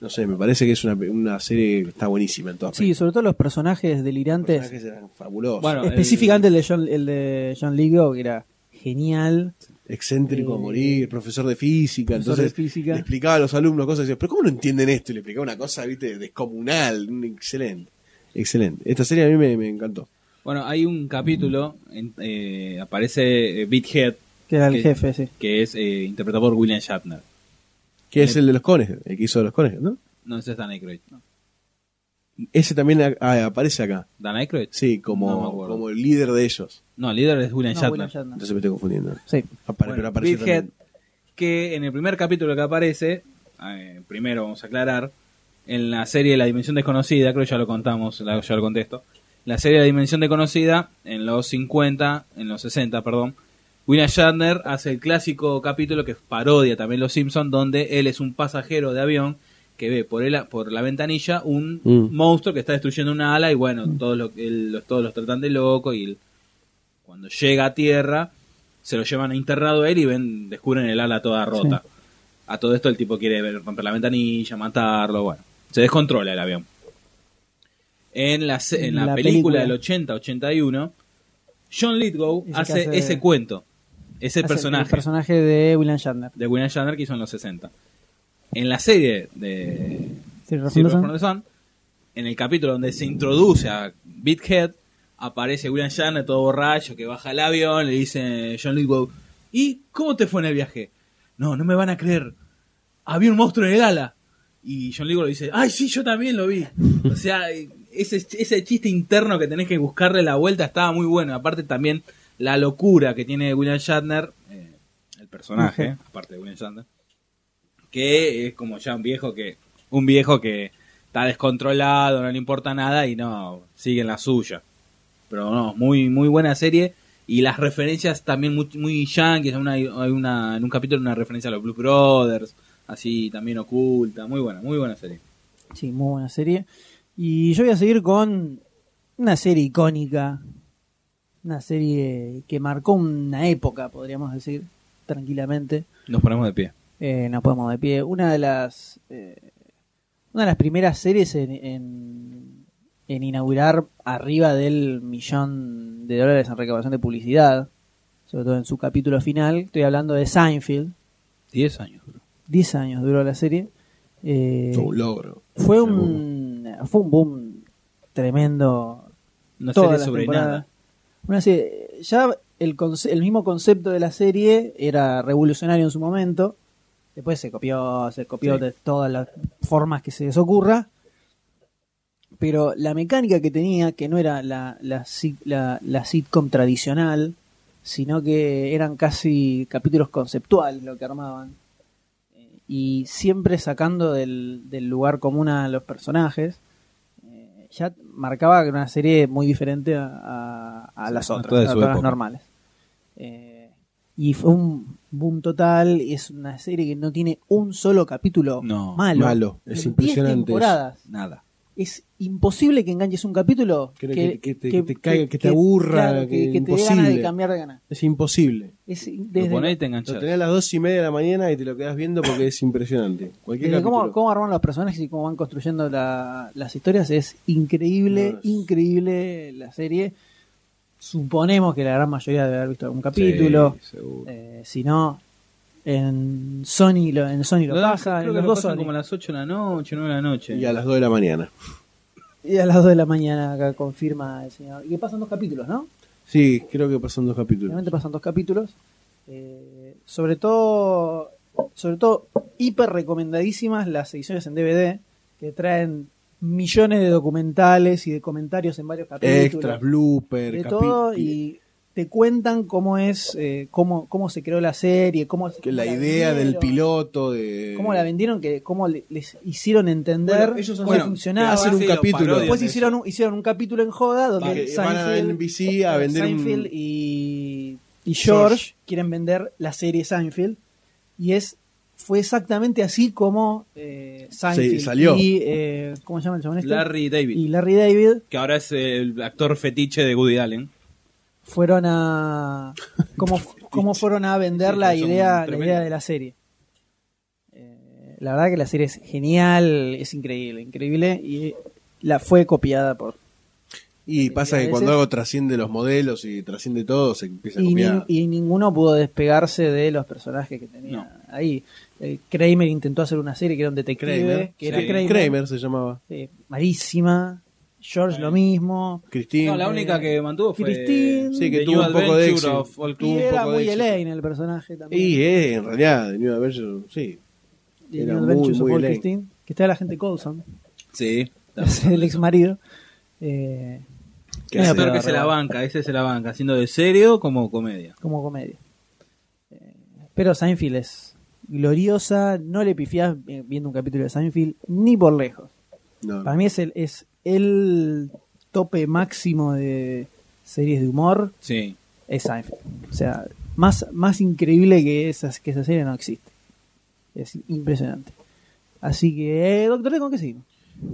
No sé, me parece que es una, una serie que está buenísima en todas Sí, sobre todo los personajes delirantes. Los personajes eran fabulosos. Bueno, Específicamente el de John, el de John Lithgow, que era genial. Excéntrico a eh, morir, profesor de física, profesor de entonces física. le explicaba a los alumnos cosas y decía, pero ¿cómo no entienden esto? Y le explicaba una cosa, viste, descomunal, un excelente, excelente. Esta serie a mí me, me encantó. Bueno, hay un capítulo, en- eh, aparece eh, Big Head, Que era el Que- jefe, sí. que es eh, interpretado por William Shatner. Que es el de los cones, el que hizo los cones, ¿no? No, ese es Dan Aykroyd. ¿no? Ese también a- ah, aparece acá. ¿Dan Aykroyd? Sí, No me como, acuerdo. como el líder de ellos. No, el líder es William No, Shatner. William Shatner. Entonces me estoy confundiendo. Sí. Apare- Bueno, pero aparece Big Head, también. que en el primer capítulo que aparece, eh, primero vamos a aclarar, en la serie La Dimensión Desconocida, creo que ya lo contamos, la- ya lo contesto, la serie La Dimensión Desconocida, en los 50, en los 60, perdón, William Shatner hace el clásico capítulo que parodia también Los Simpsons, donde él es un pasajero de avión que ve por, él, por la ventanilla un Mm. monstruo que está destruyendo una ala y bueno, todos, lo, él- los, todos los tratan de loco y cuando llega a tierra se lo llevan internado a él y ven, descubren el ala toda rota. A todo esto el tipo quiere romper la ventanilla, matarlo, bueno. Se descontrola el avión. En la, en la, La película, película. del 80-81, John Lithgow hace, hace- ese cuento, ese personaje El personaje de William Shatner. de William Shatner que hizo en los 60. En la serie de Silver Sun, en el capítulo donde se introduce a Big Head, aparece William Shatner todo borracho que baja el avión, le dice John Lithgow, ¿y cómo te fue en el viaje? No, no me van a creer. Había un monstruo en el ala. Y John Lithgow le dice, ay, sí, yo también lo vi. O sea, ese, ese chiste interno que tenés que buscarle la vuelta estaba muy bueno. Aparte también la locura que tiene William Shatner, eh, el personaje, aparte de William Shatner, que es como ya un viejo que un viejo que está descontrolado, no le importa nada y no sigue en la suya. Pero no, muy muy buena serie y las referencias también muy, muy yankees, una, hay una en un capítulo una referencia a los Blues Brothers, así también oculta, muy buena, muy buena serie. Sí, muy buena serie. Y yo voy a seguir con una serie icónica. Una serie que marcó una época, podríamos decir, tranquilamente. Nos ponemos de pie. Eh, nos podemos de pie. Una de las eh, una de las primeras series en, en, en inaugurar arriba del millón de dólares en recaudación de publicidad, sobre todo en su capítulo final. Estoy hablando de Seinfeld. 10 años. bro. 10 años duró la serie. Eh, Fue un logro. fue un fue un boom tremendo Una serie sobre temporadas. nada. Una serie- ya el, el mismo concepto de la serie era revolucionario en su momento. Después se copió, se copió Sí. de todas las formas que se les ocurra. Pero la mecánica que tenía, que no era la, la, la- la sitcom tradicional, sino que eran casi capítulos conceptuales lo que armaban. Eh, Y siempre sacando del, del lugar común a los personajes. Eh, ya marcaba que era una serie muy diferente a, a- a las a otras, a todas las normales. Eh, y fue un boom total. y Es una serie que no tiene un solo capítulo No, malo. malo. Es En 10 impresionante temporadas. Nada. Es imposible que enganches un capítulo Que- que- que te- que te caiga, que te aburra, claro, que que, te dé ganas de imposible. cambiar de ganas. Es imposible. Es Lo desde, ponés y te Lo enganchás. tenés a las dos y media de la mañana y te lo quedas viendo porque es impresionante. Cualquier cómo, cómo arman los personajes y cómo van construyendo la- las historias es increíble, No, es- increíble la serie. Suponemos que la gran mayoría debe haber visto algún capítulo. Sí. Eh, si no, en Sony lo, en Sony lo Lo pasa, creo en que los lo dos pasan como a las 8 de la noche, 9 de la noche. Y a las 2 de la mañana. Y a las 2 de la mañana acá confirma el señor. Y que pasan dos capítulos, ¿no? Sí, creo que pasan dos capítulos. Realmente pasan dos capítulos. Eh, sobre todo, sobre todo, hiper recomendadísimas las ediciones en DVD que traen millones de documentales y de comentarios en varios capítulos. Extras, blooper, de todo y te cuentan cómo es, eh, cómo, cómo se creó la serie, cómo, que la idea del piloto de Cómo la vendieron, que cómo le- les hicieron entender Bueno, ellos cómo hacen- funcionaba. hacen un Sí, capítulo. Después de hicieron un, hicieron un capítulo en joda donde que van a Seinfeld, NBC a vender un- Seinfeld y, y George, George. quieren vender la serie Seinfeld y es fue exactamente así como eh, Sí, salió. y eh, ¿cómo se llama el chabón este? Larry David, y Larry David que ahora es el actor fetiche de Woody Allen. fueron a cómo, cómo fueron a vender Sí, la son idea la idea de la serie Eh, la verdad que la serie es genial es increíble increíble y la fue copiada por Y pasa que cuando algo trasciende los modelos y trasciende todo, se empieza a y, copiar. y ninguno pudo despegarse de los personajes que tenía No. ahí Eh, Kramer intentó hacer una serie que era un detective Kramer, que era sí. Kramer, Kramer se llamaba. Sí, malísima George lo mismo Christine. No, la única que mantuvo fue Christine. Sí, que The tuvo New un poco de éxito. y Tuvo un era muy. Elaine el personaje también Y eh, en realidad, de New Adventure, sí. The era New muy, Adventures muy. Christine, que está la gente Coulson Sí. es el ex marido eh, Actor peor, que se la banca, ese se la banca, haciendo de serio como comedia. como comedia Eh, pero Seinfeld es gloriosa no le pifiás viendo un capítulo de Seinfeld ni por lejos No. Para mí es el, es el tope máximo de series de humor, Sí. es Seinfeld. O sea, más, más increíble que, esas, que esa serie no existe. Es impresionante. Así que, eh, Doctor ¿con qué seguimos?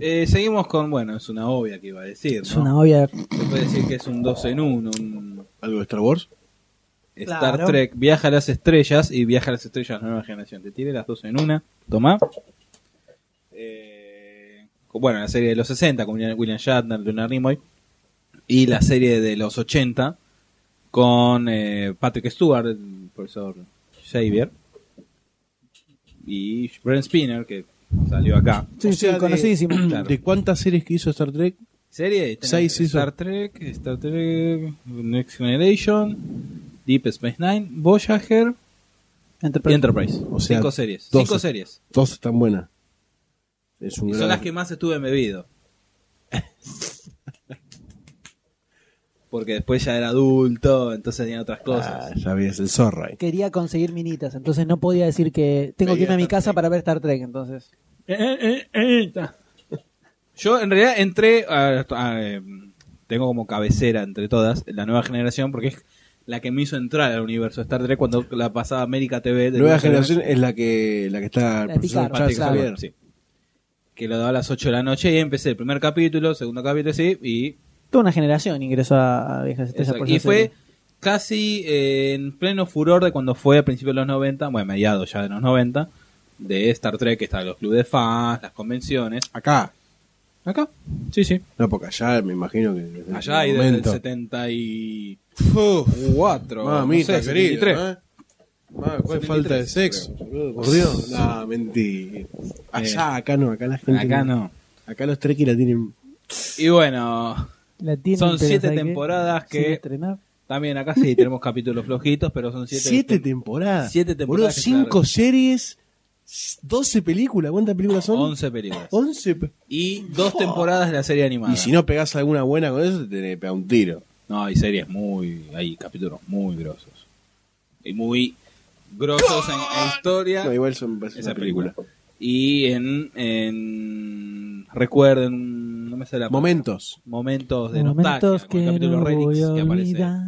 Eh, seguimos con, bueno, es una obvia que iba a decir, Es una obvia. Se puede decir que es un 2 en 1, un ¿Algo de Star Wars? Star Claro. Trek, Viaja a las Estrellas y Viaja a las Estrellas Nueva Generación. Te tiré las dos en una. Toma. Eh, bueno, la serie de los 60 con William William Shatner, Leonard Nimoy. Y la serie de los 80 con eh, Patrick Stewart, el profesor Xavier. Y Brent Spinner, que salió acá. Sí, O sí, sea, de- conocidísimo. Claro. ¿De cuántas series que hizo Star Trek? Serie, Seis hizo. Star Trek, Star Trek, Next Generation, Deep Space Nine, Voyager y Enterprise. Enterprise. O sea, Cinco series. 12. Cinco series. Dos están buenas. Es un Y gran- son las que más estuve embebido. Porque después ya era adulto, entonces tenía otras Ah, cosas. ya veías el zorra. ahí. Quería conseguir minitas, entonces no podía decir que tengo que irme a mi Star casa Trek. para ver Star Trek, entonces. Eh, eh, eh, eh. Yo en realidad entré, a- a- eh, tengo como cabecera entre todas, la nueva generación, porque es la que me hizo entrar al universo de Star Trek cuando la pasaba América TV. de Nueva generación es la que la que está el La profesor Picard, Charles claro. Xavier. Sí. Que lo daba a las 8 de la noche y empecé el primer capítulo, segundo capítulo, sí, y, Toda una generación ingresó a, a Viejas Estrellas exacto. por y fue serie. casi eh, en pleno furor de cuando fue a principios de los 90, bueno, mediados ya de los 90, de Star Trek, que estaban los clubes de fans, las convenciones. Acá. Acá, sí, sí. No, porque allá me imagino que desde Allá y desde el momento. 74, Mamita, no sé, querido, 73. ¿eh? ¿Cuál 73, falta de sexo? Por Dios. No, mentira. Allá, acá no, acá la gente. Acá no. Acá los trekkies la tienen. Y bueno, La tienen, Son siete temporadas que- también acá sí tenemos capítulos flojitos, pero son siete. Siete temporadas. Siete temporadas Boludo, cinco se series, doce películas. ¿Cuántas películas son? 11 películas. Once. pe- Y dos temporadas de la serie animada. Y si no pegás alguna buena con eso, te tenés que pegar un tiro. No, hay series muy. Hay capítulos muy grosos. Y muy grosos en, en historia. No, igual son esa una película. Y en, en. Recuerden no me sale la palabra. Momentos. Momentos de Momentos nostalgia, el que capítulo no Redix voy a que aparece olvidar.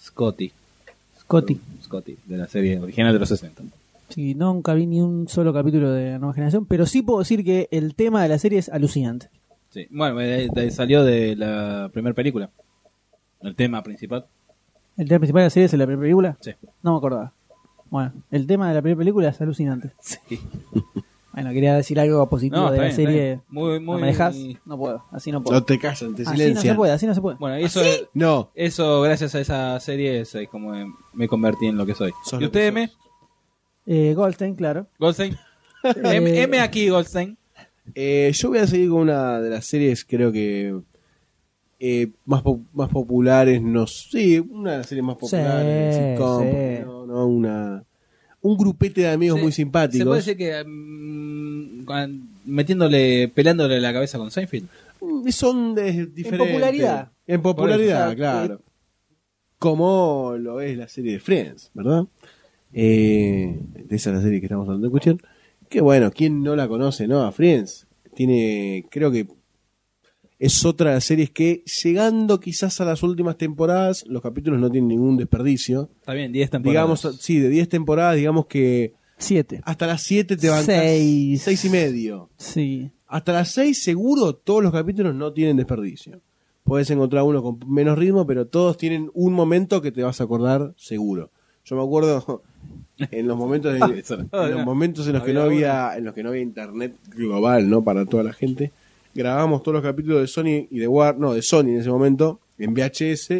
Scotty. Scotty. Scotty, de la serie original de los 60. Sí, nunca vi ni un solo capítulo de la nueva generación, pero sí puedo decir que el tema de la serie es alucinante. Sí. Bueno, de- de- salió de la primera película. El tema principal. ¿El tema principal de la serie es la primera película? Sí. No me acordaba. Bueno, el tema de la primera película es alucinante. Sí. Bueno, quería decir algo positivo No, de la bien, serie. Muy, muy... ¿No me dejas? No puedo, así no puedo. No te callan, te así no se silencian. puede, así no se puede. Bueno, eso, No, eso gracias a esa serie es eh, como eh, me convertí en lo que soy. Sos ¿Y usted, M? Eh, Goldstein, claro. Goldstein. M, M aquí, Goldstein. Eh, yo voy a seguir con una de las series, creo que eh, más, po- más populares, no sé, una de las series más populares Sí, sitcom, sí. no, una, un grupete de amigos Se- muy Se simpáticos. puede decir que mm, metiéndole, pelándole la cabeza con Seinfeld. Mm, Son de diferentes. popularidad. En popularidad, eso, o sea, claro. Como lo es la serie de Friends, ¿verdad? Eh, de esa es la serie que estamos hablando en cuestión. Que bueno, ¿quién no la conoce, no? A Friends. Tiene, creo que es otra de las series que, llegando quizás a las últimas temporadas, los capítulos no tienen ningún desperdicio. Está bien, 10 temporadas. Digamos, sí, de 10 temporadas, digamos que Siete. hasta las 7 te van Seis. 6 y medio. Sí. Hasta las 6 seguro todos los capítulos no tienen desperdicio. Puedes encontrar uno con menos ritmo, pero todos tienen un momento que te vas a acordar seguro. Yo me acuerdo en los momentos de- Eso no. en los momentos en los que no había en los que no había internet global, ¿no? Para toda la gente. Grabamos todos los capítulos de Sony y de War, no, de Sony en ese momento en VHS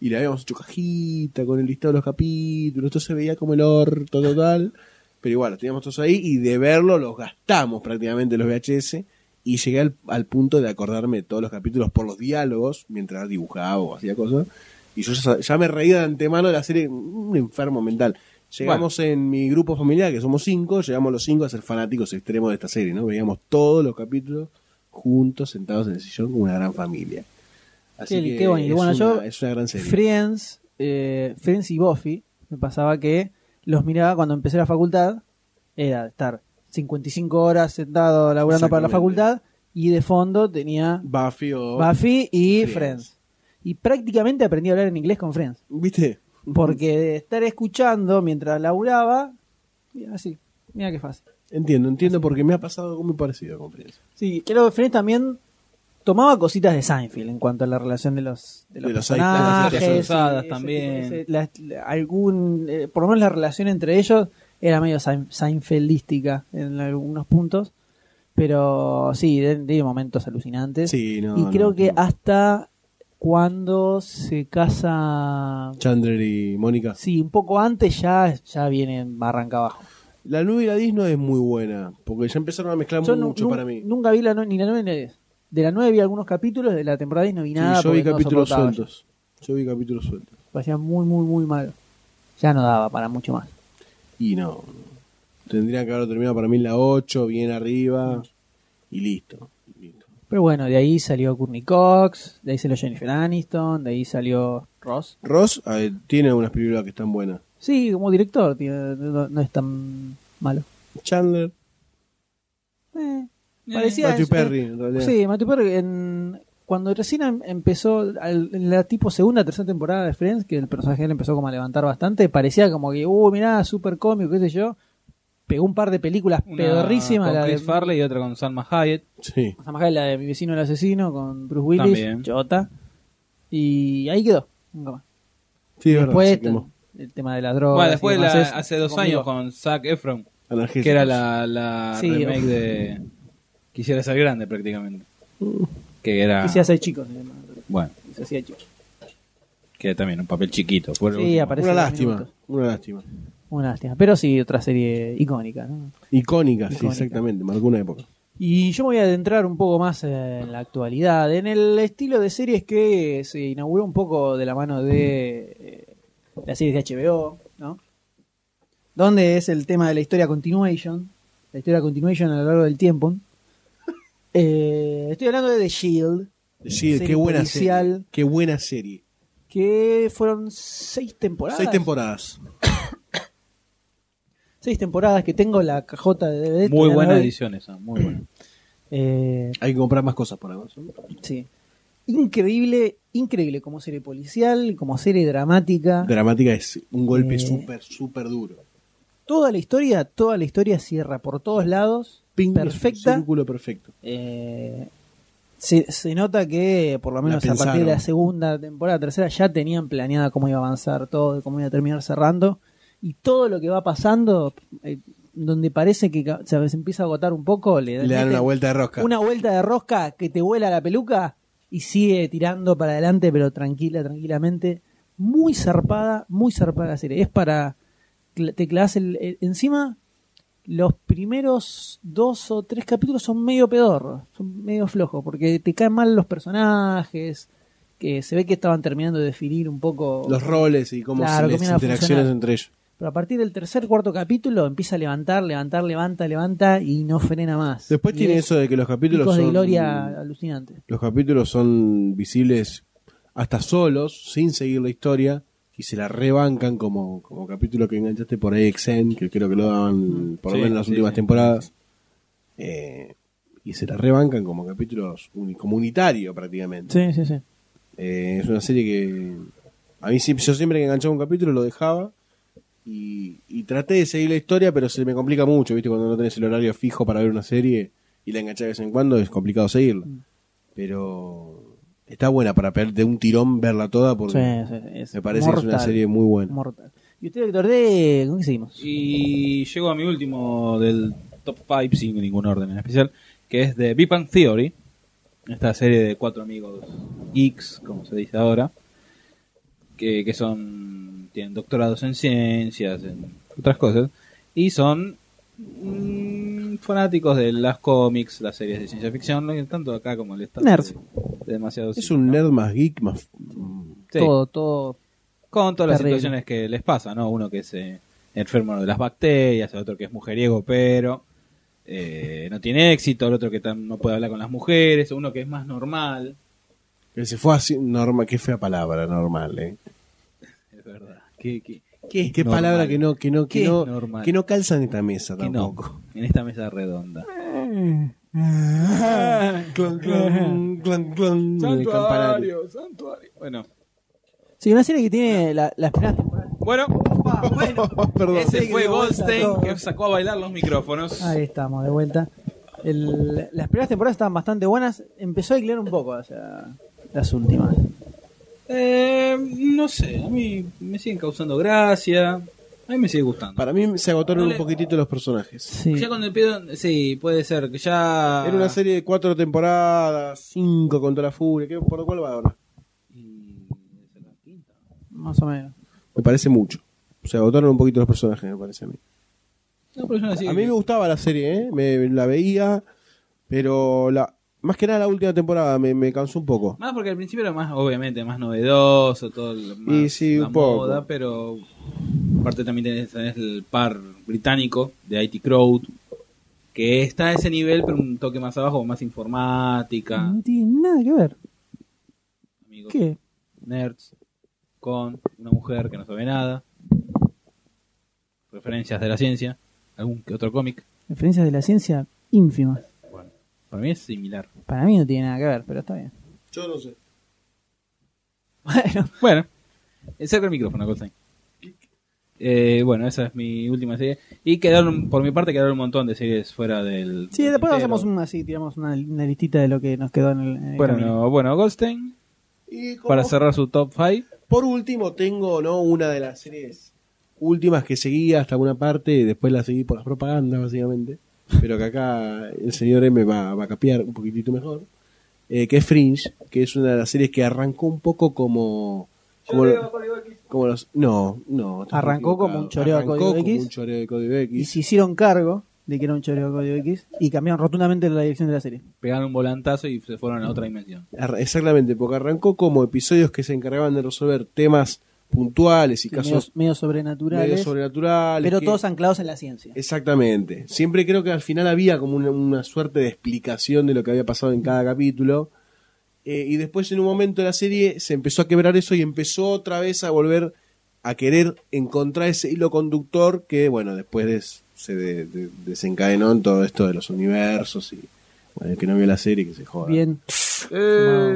y le habíamos hecho cajita con el listado de los capítulos, esto se veía como el orto total. Pero igual, los teníamos todos ahí y de verlo los gastamos prácticamente los VHS y llegué al, al punto de acordarme de todos los capítulos por los diálogos mientras dibujaba o hacía cosas. Y yo ya, ya me reía de antemano de la serie, un enfermo mental. Llegamos en mi grupo familiar, que somos cinco, llegamos los cinco a ser fanáticos extremos de esta serie, ¿no? Veíamos todos los capítulos juntos, sentados en el sillón, como una gran familia. Así Qué- que qué bonito. es, Bueno, una, yo- es una gran serie. Friends, eh, Friends y Buffy, me pasaba que los miraba cuando empecé la facultad, era estar 55 horas sentado laburando para la facultad y de fondo tenía Buffy o... Buffy y Friends. Friends. Y prácticamente aprendí a hablar en inglés con Friends. ¿Viste? Porque de estar escuchando mientras laburaba, así, mira qué fácil. Entiendo, entiendo porque me ha pasado algo muy parecido con Friends. Sí, creo que Friends también tomaba cositas de Seinfeld en cuanto a la relación de los, de los De los personajes. las ese- también. ese- la- la- algún, eh, por lo menos la relación entre ellos era medio Sein- Seinfeldística en algunos puntos. Pero sí, de, de momentos alucinantes. Sí, no, y creo no, que no. hasta cuando se casa... Chandler y Mónica. Sí, un poco antes ya, ya viene barranca abajo. La 9 y la 10 no es muy buena, porque ya empezaron a mezclar Yo mucho para mí. nunca vi la no- ni la 9 ni la 10. De la 9 vi algunos capítulos, de la temporada 10 no vi Sí, nada. yo vi no capítulos sueltos. Yo vi capítulos sueltos. Parecía muy, muy, muy malo. Ya no daba para mucho más. Y no. Tendría que haber terminado para mí la 8, bien arriba, y listo. listo. Pero bueno, de ahí salió Courtney Cox, de ahí salió Jennifer Aniston, de ahí salió Ross. Ross eh, tiene unas películas que están buenas. Sí, como director, no, no es tan malo. Chandler, Eh, parecía Matthew Perry, eh, en realidad. Sí, Matthew Perry. En, cuando recién em- empezó al- en la tipo segunda, tercera temporada de Friends, que el personaje él empezó como a levantar bastante, parecía como que, uh, mirá, super cómico, qué sé yo. Pegó un par de películas Una pedorrísimas. con La de, Chris Farley y otra con Salma Hayek. Sí. Salma Hayek, la de Mi vecino el asesino con Bruce Willis, También. Chota. Y ahí quedó. Nunca más. Sí, es verdad. Después. El tema de las drogas. Bueno, y después demás la- es- hace dos conmigo. años con Zac Efron, Analgésicos. que era la, la Sí, remake uf. de Quisiera ser grande prácticamente. Que era... Quisiera ser chicos. eh, Bueno, Se hacía chico. que también un papel chiquito. Fue Sí, aparece. Una lástima, minutos. una lástima. Una lástima. Pero sí, otra serie icónica, ¿no? Icónica, sí, Icónica. exactamente, marcó una época. Y yo me voy a adentrar un poco más en la actualidad, en el estilo de series que se inauguró un poco de la mano de las series de HBO, ¿no? Donde es el tema de la historia continuation, la historia continuation a lo largo del tiempo. Eh, estoy hablando de The Shield, Sí, Serie qué buena policial. serie. Qué buena serie. que fueron seis temporadas. Seis temporadas. Seis temporadas que tengo la cajota de DVD. Muy no buena la vi. edición esa, muy buena. Eh, Hay que comprar más cosas por Amazon. sí. Increíble, increíble como serie policial, como serie dramática. Dramática es un golpe Eh. súper, súper duro. toda la historia, toda la historia cierra por todos lados, Ping, perfecta. círculo perfecto. Eh, se, se nota que por lo menos a partir de la segunda temporada, tercera, ya tenían planeada cómo iba a avanzar todo, cómo iba a terminar cerrando. Y todo lo que va pasando, eh, donde parece que ca- se empieza a agotar un poco, le, Le dan una vuelta de rosca. una vuelta de rosca que te vuela la peluca y sigue tirando para adelante, pero tranquila, tranquilamente. Muy zarpada, muy zarpada la serie. Es para. cl- Te clavas el, el- encima. Los primeros dos o tres capítulos son medio pedorros, son medio flojos, porque te caen mal los personajes, que se ve que estaban terminando de definir un poco Los roles y cómo Claro, se interacciones funcionar. entre ellos. Pero a partir del tercer, cuarto capítulo empieza a levantar, levantar, levanta, levanta y no frena más. Después Y tiene es eso de que los capítulos picos de son, gloria alucinantes. los capítulos son visibles hasta solos, sin seguir la historia, y se la rebancan como, como capítulo que enganchaste por AXN, que creo que lo daban por lo Sí, menos en las sí, últimas sí. temporadas. Eh, y se la rebancan como capítulos uni- comunitario prácticamente. Sí, sí, sí. Eh, es una serie que a mí yo siempre que enganchaba un capítulo lo dejaba y, y traté de seguir la historia, pero se me complica mucho, ¿viste? Cuando no tenés el horario fijo para ver una serie y la enganchás de vez en cuando es complicado seguirla. Mm. Pero está buena para de un tirón verla toda porque Sí, sí, es me parece que es una serie muy buena. mortal. ¿Y usted, doctor D, con qué seguimos? Y llego a mi último del top 5 sin ningún orden en especial, que es de Big Bang Theory, esta serie de cuatro amigos X, como se dice ahora, que, que son tienen doctorados en ciencias, en otras cosas, y son mm, fanáticos de las cómics, las series de ciencia ficción, tanto acá como el estado de, de demasiado Es un ¿no? nerd más geek, más... mm, Sí. Todo, todo. con todas las situaciones que les pasa, ¿no? Uno que es eh, enfermo de las bacterias, el otro que es mujeriego, pero eh, no tiene éxito, el otro que no puede hablar con las mujeres, uno que es más normal. Que se fue así, normal, qué fea palabra, normal, ¿eh? ¿Qué, qué, Qué, es normal? palabra que no, que no, que ¿Qué no, es normal? que no calza en esta mesa Que no, tampoco. en esta mesa redonda. Clon, clon, clon, clon, campanario. santuario. Bueno, Sí, una serie que tiene la- las primeras temporadas. bueno, Perdón. ese Sí, fue Goldstein que sacó a bailar los micrófonos. Ahí estamos, de vuelta. El- las primeras temporadas estaban bastante buenas. Empezó a declinar un poco hacia las últimas. Eh, no sé, a mí me siguen causando gracia. A mí me sigue gustando. Para mí se agotaron un poquitito los personajes. Sí. Ya con el pedo, sí, puede ser que ya. Era una serie de cuatro temporadas, cinco contra la furia. ¿qué- ¿Por cuál va ahora? Y- es la quinta. Más o menos. Me parece mucho. Se agotaron un poquito los personajes, me parece a mí. No, pero yo no sé A mí me gustaba la serie, ¿eh? Me, la veía, pero la más que nada la última temporada me, me cansó un poco. Más porque al principio era más, obviamente, más novedoso, todo lo más, Y sí, la un poco. moda, pero aparte también tenés, tenés el par británico de IT Crowd, que está a ese nivel, pero un toque más abajo, más informática, No tiene nada que ver. amigos ¿Qué? nerds, con una mujer que no sabe nada, referencias de la ciencia, algún que otro cómic. Referencias de la ciencia ínfimas. Para mí es similar. Para mí no tiene nada que ver, pero está bien. Yo no sé. Bueno, Bueno, cerca el micrófono, Goldstein. Eh, bueno, esa es mi última serie. Y quedaron, por mi parte, quedaron un montón de series fuera del. sí, del después hacemos una, así, tiramos una, una listita de lo que nos quedó en el, en el Bueno, no, bueno, Goldstein, Y como- para cerrar su top 5. Por último, tengo no una de las series últimas que seguía hasta una parte y después la seguí por las propagandas, básicamente. Pero que acá el señor M va, va a capear un poquitito mejor. eh, que es Fringe, que es una de las series que arrancó un poco como. como, como los, no, no. Arrancó como un choreo de código como X. un choreo de código X. Y se hicieron cargo de que era un choreo de código X y cambiaron rotundamente la dirección de la serie. Pegaron un volantazo y se fueron a otra dimensión. Exactamente, porque arrancó como episodios que se encargaban de resolver temas puntuales y casos medio sobrenaturales, medio sobrenaturales. pero que- todos anclados en la ciencia. Exactamente. Siempre creo que al final había como una, una suerte de explicación de lo que había pasado en cada capítulo. Eh, y después en un momento de la serie se empezó a quebrar eso y empezó otra vez a volver a querer encontrar ese hilo conductor que, bueno, después des- se de- de- desencadenó en todo esto de los universos y El que no vio la serie, que se joda. Bien,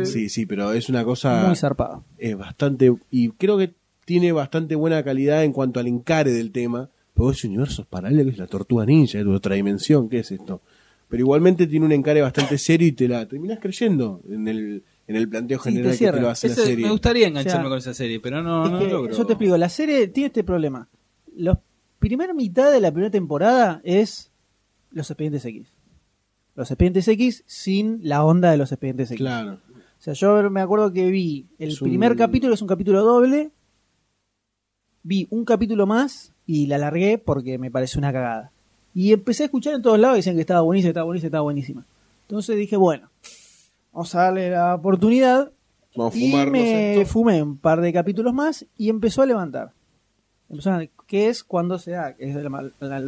Sí, sí, pero es una cosa. muy zarpado. es bastante. Y creo que tiene bastante buena calidad en cuanto al encare del tema. Pero ese universo es paralelo, es la tortuga ninja, es otra dimensión, ¿qué es esto? Pero igualmente tiene un encare bastante serio y te la terminás creyendo en el, en el planteo Sí, te general que cierra. te lo hace la Ese- serie. me gustaría engancharme O sea, con esa serie, pero no, no que logro. Yo te explico, la serie tiene este problema. La primera mitad de la primera temporada es los expedientes X. Los expedientes X sin la onda de los expedientes X. Claro. O sea, yo me acuerdo que vi el Es un- primer capítulo, es un capítulo doble. Vi un capítulo más y la largué porque me pareció una cagada. Y empecé a escuchar en todos lados decían que estaba buenísima, estaba buenísima, estaba buenísima. Entonces dije, bueno, vamos a darle la oportunidad. Vamos a Y me esto. fumé un par de capítulos más y empezó a levantar. Empezó a- que es cuando se da, que es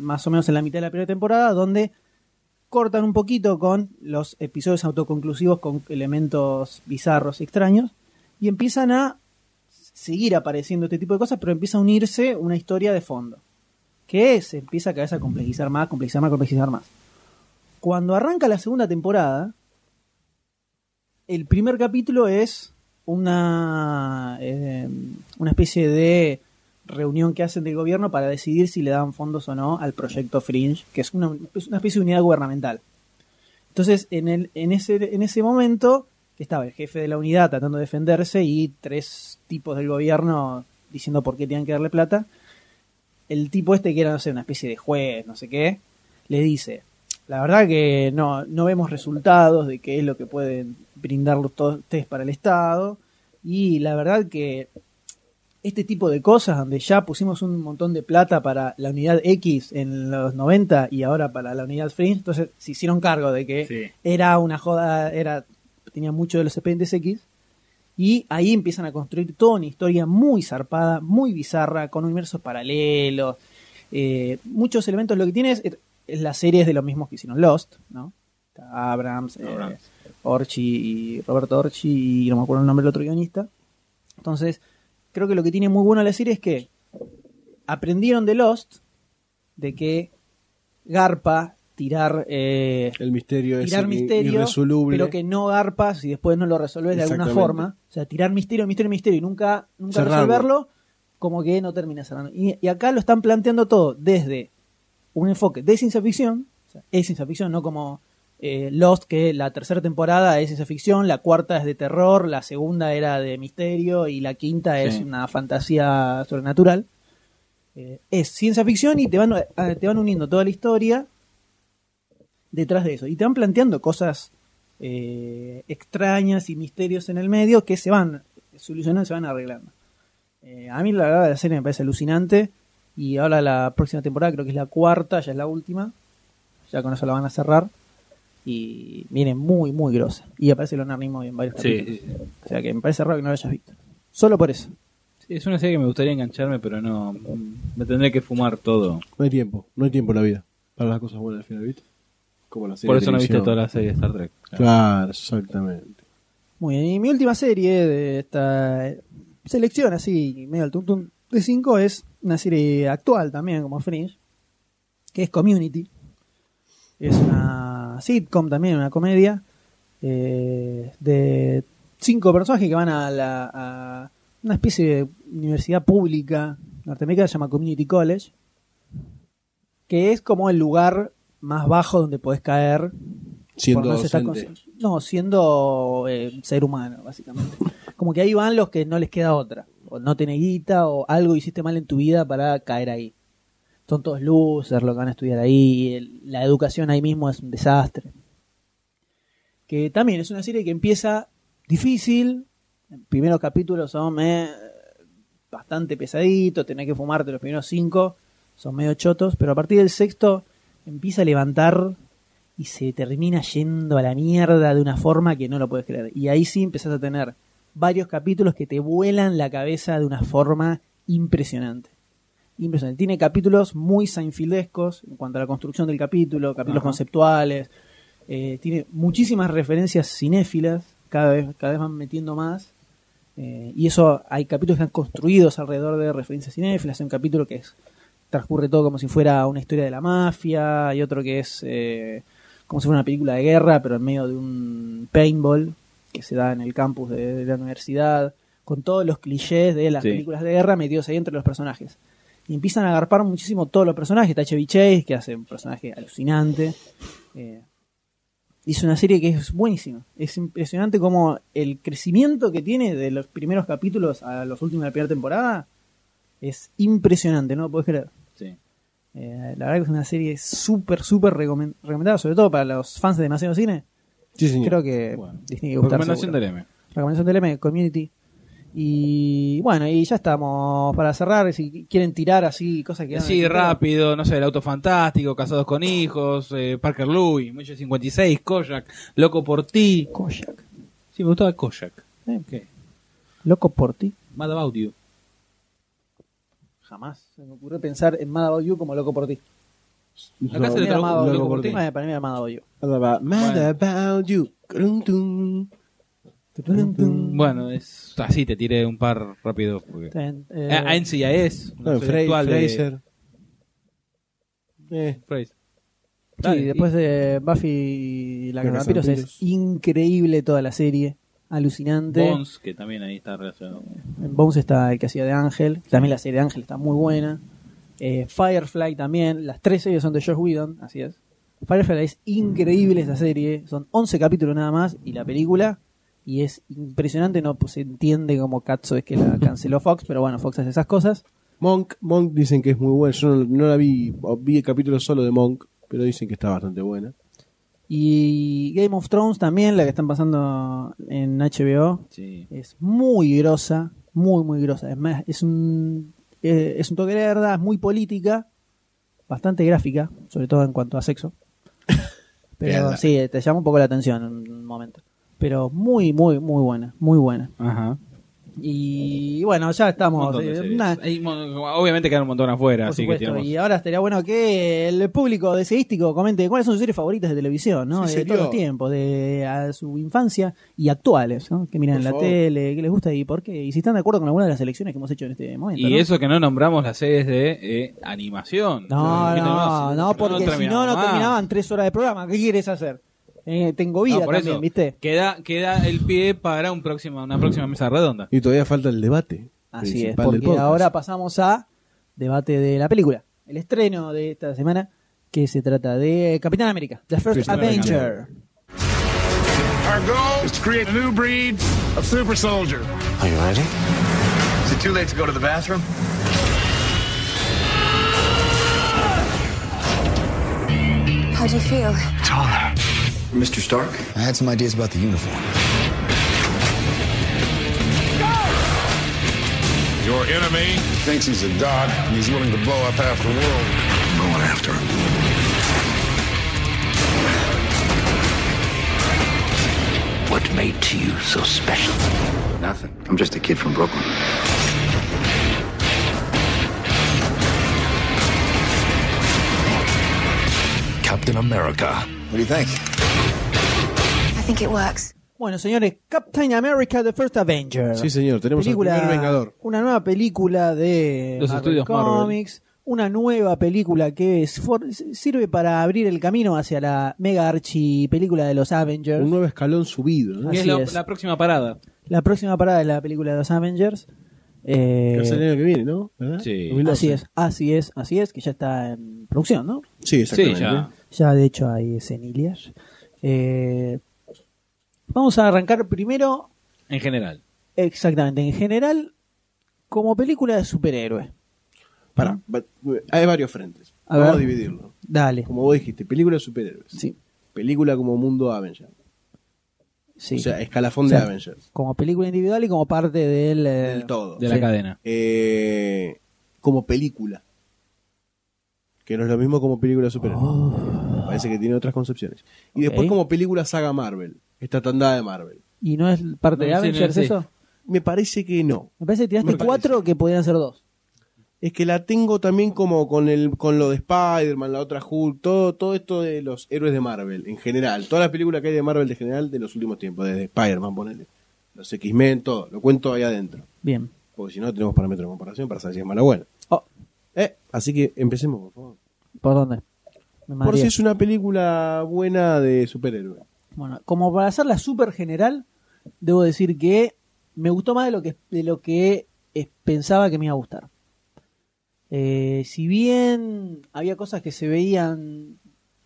más o menos en la mitad de la primera temporada, donde cortan un poquito con los episodios autoconclusivos con elementos bizarros y extraños y empiezan a seguir apareciendo este tipo de cosas, pero empieza a unirse una historia de fondo, que se empieza cada vez a complejizar más, complejizar más, complejizar más. Cuando arranca la segunda temporada, el primer capítulo es una, eh, una especie de reunión que hacen del gobierno para decidir si le dan fondos o no al proyecto Fringe, que es una, es una especie de unidad gubernamental. Entonces, en, el, en, ese, en ese momento, estaba el jefe de la unidad tratando de defenderse y tres tipos del gobierno diciendo por qué tenían que darle plata. El tipo este, que era, no sé, una especie de juez, no sé qué, le dice, la verdad que no, no vemos resultados de qué es lo que pueden brindar los- todos ustedes para el Estado. Y la verdad que este tipo de cosas, donde ya pusimos un montón de plata para la unidad X en los 90 y ahora para la unidad Fringe, entonces se hicieron cargo de que Sí. era una joda, era tenía mucho de los X. Y ahí empiezan a construir toda una historia muy zarpada, muy bizarra, con universos paralelos. eh, muchos elementos. Lo que tiene es, es las series de los mismos que hicieron Lost, ¿no? Abrams, eh, Abrams. Orchi y Roberto Orchi y no me acuerdo el nombre del otro guionista. Entonces, creo que lo que tiene muy bueno la serie es que aprendieron de Lost de que garpa tirar eh, El misterio tirar ir- misterio, irresoluble. pero que no garpas si después no lo resolves de alguna forma. O sea, tirar misterio, misterio, misterio y nunca, nunca Cerrarlo. resolverlo, como que no termina cerrando. Y, y acá lo están planteando todo desde un enfoque de ciencia ficción, o sea, es ciencia ficción, no como eh, Lost, que la tercera temporada es ciencia ficción, la cuarta es de terror, la segunda era de misterio y la quinta es una fantasía sobrenatural. Eh, es ciencia ficción y te van, eh, te van uniendo toda la historia detrás de eso. Y te van planteando cosas eh, extrañas y misterios en el medio que se van solucionando, se van arreglando. Eh, a mí la verdad la serie me parece alucinante. Y ahora la próxima temporada, creo que es la cuarta, ya es la última. Ya con eso la van a cerrar. Y viene muy, muy grosa. Y aparece Leonard Nimoy en varios Sí, capítulos. sí, sí. O sea que me parece raro que no lo hayas visto. Solo por eso. Sí, Es una serie que me gustaría engancharme, pero no. Me tendré que fumar todo. No hay tiempo, no hay tiempo en la vida. Para las cosas buenas al final, ¿viste? Como la serie Por eso no viste toda la serie de Star Trek. Claro, exactamente. Muy bien, y mi última serie de esta selección así, medio al tuntún de 5 es una serie actual también, como Fringe, que es Community. Es una sitcom también, una comedia, eh, de cinco personajes que van a, la, a una especie de universidad pública norteamericana, se llama Community College, que es como el lugar más bajo donde podés caer Siendo no se No, siendo eh, ser humano, básicamente. Como que ahí van los que no les queda otra. O no tenés guita, o algo hiciste mal en tu vida para caer ahí. Son todos losers los que van a estudiar ahí. el- la educación ahí mismo es un desastre. Que también es una serie que empieza difícil. Los primeros capítulos son eh, bastante pesaditos. Tenés que fumarte los primeros cinco. Son medio chotos. Pero a partir del sexto empieza a levantar y se termina yendo a la mierda de una forma que no lo puedes creer. Y ahí sí empezás a tener varios capítulos que te vuelan la cabeza de una forma impresionante. Impresionante. Tiene capítulos muy Seinfeldescos en cuanto a la construcción del capítulo, capítulos Ajá. conceptuales. Eh, tiene muchísimas referencias cinéfilas, cada vez, cada vez van metiendo más. Eh, y eso hay capítulos que están construidos alrededor de referencias cinéfilas. Hay un capítulo que es, transcurre todo como si fuera una historia de la mafia. Hay otro que es eh, como si fuera una película de guerra, pero en medio de un paintball que se da en el campus de, de la universidad, con todos los clichés de las Sí. películas de guerra metidos ahí entre los personajes. Y empiezan a agarpar muchísimo todos los personajes. Está Chevy Chase, que hace un personaje alucinante. Eh, hizo una serie que es buenísima. Es impresionante como el crecimiento que tiene de los primeros capítulos a los últimos de la primera temporada es impresionante, no lo podés creer. Eh, la verdad que es una serie súper, súper recomen- recomendada, sobre todo para los fans de demasiado cine. Sí, señor. Creo que Bueno. les tiene que gustar. Recomendación seguro. del M. Recomendación del M, Community. Y bueno, y ya estamos para cerrar. Si quieren tirar así cosas que. Sí, rápido, no sé, el auto fantástico, casados con hijos, eh, Parker Louis, Muelle 56, Kojak, Loco por ti. Kojak. Sí, me gustaba Kojak. Eh, ¿Qué? Loco por ti. Mad About You. Jamás se me ocurrió pensar en Mad About You como Loco por ti. Acá se le Para mí era tradujo Mad About Loco You. por ti. Bueno, Para mí era Mad About You. Mad about, you. Crum, tum. Bueno, es así, te tiré un par rápido. Porque... Bien, eh, Eh, a NCIS, No, serie Fra- actual de- Fraser. Eh, Fraser. Sí, Dale, después de Buffy y la La Cazavampiros es Cazavampiros. increíble toda la serie. Alucinante. Bones, que también ahí está relacionado. En Bones está el que hacía de Ángel. También la serie de Ángel está muy buena. Eh, Firefly también. Las tres series son de Josh Whedon, así es. Firefly es increíble esa serie. Son 11 capítulos nada más. Y la película. Y es impresionante. No pues, se entiende cómo Katzo es que la canceló Fox. Pero bueno, Fox hace esas cosas. Monk, Monk dicen que es muy buena. Yo no, no la vi, vi el capítulo solo de Monk, pero dicen que está bastante buena. Y Game of Thrones también, la que están pasando en HBO. Sí. Es muy grosa, muy, muy grosa. Es, más, es, un, es un toque de verdad, es muy política, bastante gráfica, sobre todo en cuanto a sexo. Pero sí, te llama un poco la atención en un momento. Pero muy, muy, muy buena, muy buena. Ajá. Y bueno, ya estamos. eh, una- Hay obviamente quedan un montón afuera, por así que tenemos... Y ahora estaría bueno que el público deseístico comente cuáles son sus series favoritas de televisión, ¿no? Sí, de todos los tiempos, de a su infancia y actuales, ¿no? Que miran en la favor. tele, qué les gusta y por qué. Y si están de acuerdo con alguna de las elecciones que hemos hecho en este momento. Y ¿no? eso que no nombramos las series de eh, animación. No, no, no, porque si no, no terminaban tres horas de programa. ¿Qué quieres hacer? Eh, tengo vida No, por también, eso, ¿viste? Queda, queda el pie para un próximo, una próxima mesa redonda. Y todavía falta el debate. Así es, porque ahora pasamos a debate de la película. El estreno de esta semana, que se trata de Capitán América, The First Capitán Avenger. Our goal is to create a new breed of super soldier. Are you ready? Is it too late to go to the bathroom? How do you feel? Taller. Mr. Stark? I had some ideas about the uniform. Your enemy thinks he's a god and he's willing to blow up half the world. I'm going after him. What made you so special? Nothing. I'm just a kid from Brooklyn. Captain America. What do you think? I think it works. Bueno, señores, Captain America, The First Avenger. Sí, señor, tenemos película, al primer Vengador. Una nueva película de Los Marvel estudios Marvel. Comics. Una nueva película que es, for- sirve para abrir el camino hacia la mega archi película de los Avengers. Un nuevo escalón subido. ¿no? Que es Así la, es. la próxima parada. La próxima parada es la película de los Avengers. Eh, el año que viene, ¿no? ¿Verdad? Sí. 2012. así es, así es, así es, que ya está en producción, ¿no? Sí, Sí, exactamente. ya. Ya de hecho hay escenillas. Eh, vamos a arrancar primero, En general. exactamente, en general, como película de superhéroe. Pará, va- hay varios frentes. A Vamos ver. a dividirlo. Dale. Como vos dijiste, película de superhéroes. Sí, Película como mundo Avenger. sí. O sea, escalafón O sea, de Avengers. como película individual y como parte del, eh, Del todo. De Sí. la cadena. Eh, como película. Que no es lo mismo como película de superhéroes. Me Parece que tiene otras concepciones. Y después como película saga Marvel. Esta tandada de Marvel. ¿Y no es parte de sí, Avengers no, sí. eso? Me parece que no. Me parece que tiraste cuatro que podrían ser dos. Es que la tengo también como con el con lo de Spider-Man, la otra Hulk, todo, todo esto de los héroes de Marvel en general. Todas las películas que hay de Marvel de general de los últimos tiempos, desde Spider-Man, ponele. Los X-Men, todo. Lo cuento ahí adentro. Bien. Porque si no tenemos parámetros de comparación para saber si es mala o buena. Oh, Eh, así que empecemos, por favor. ¿Por dónde? Me Por si es una película buena de superhéroe. Bueno, como para hacerla súper general, debo decir que me gustó más de lo que, de lo que pensaba que me iba a gustar. Eh, si bien había cosas que se veían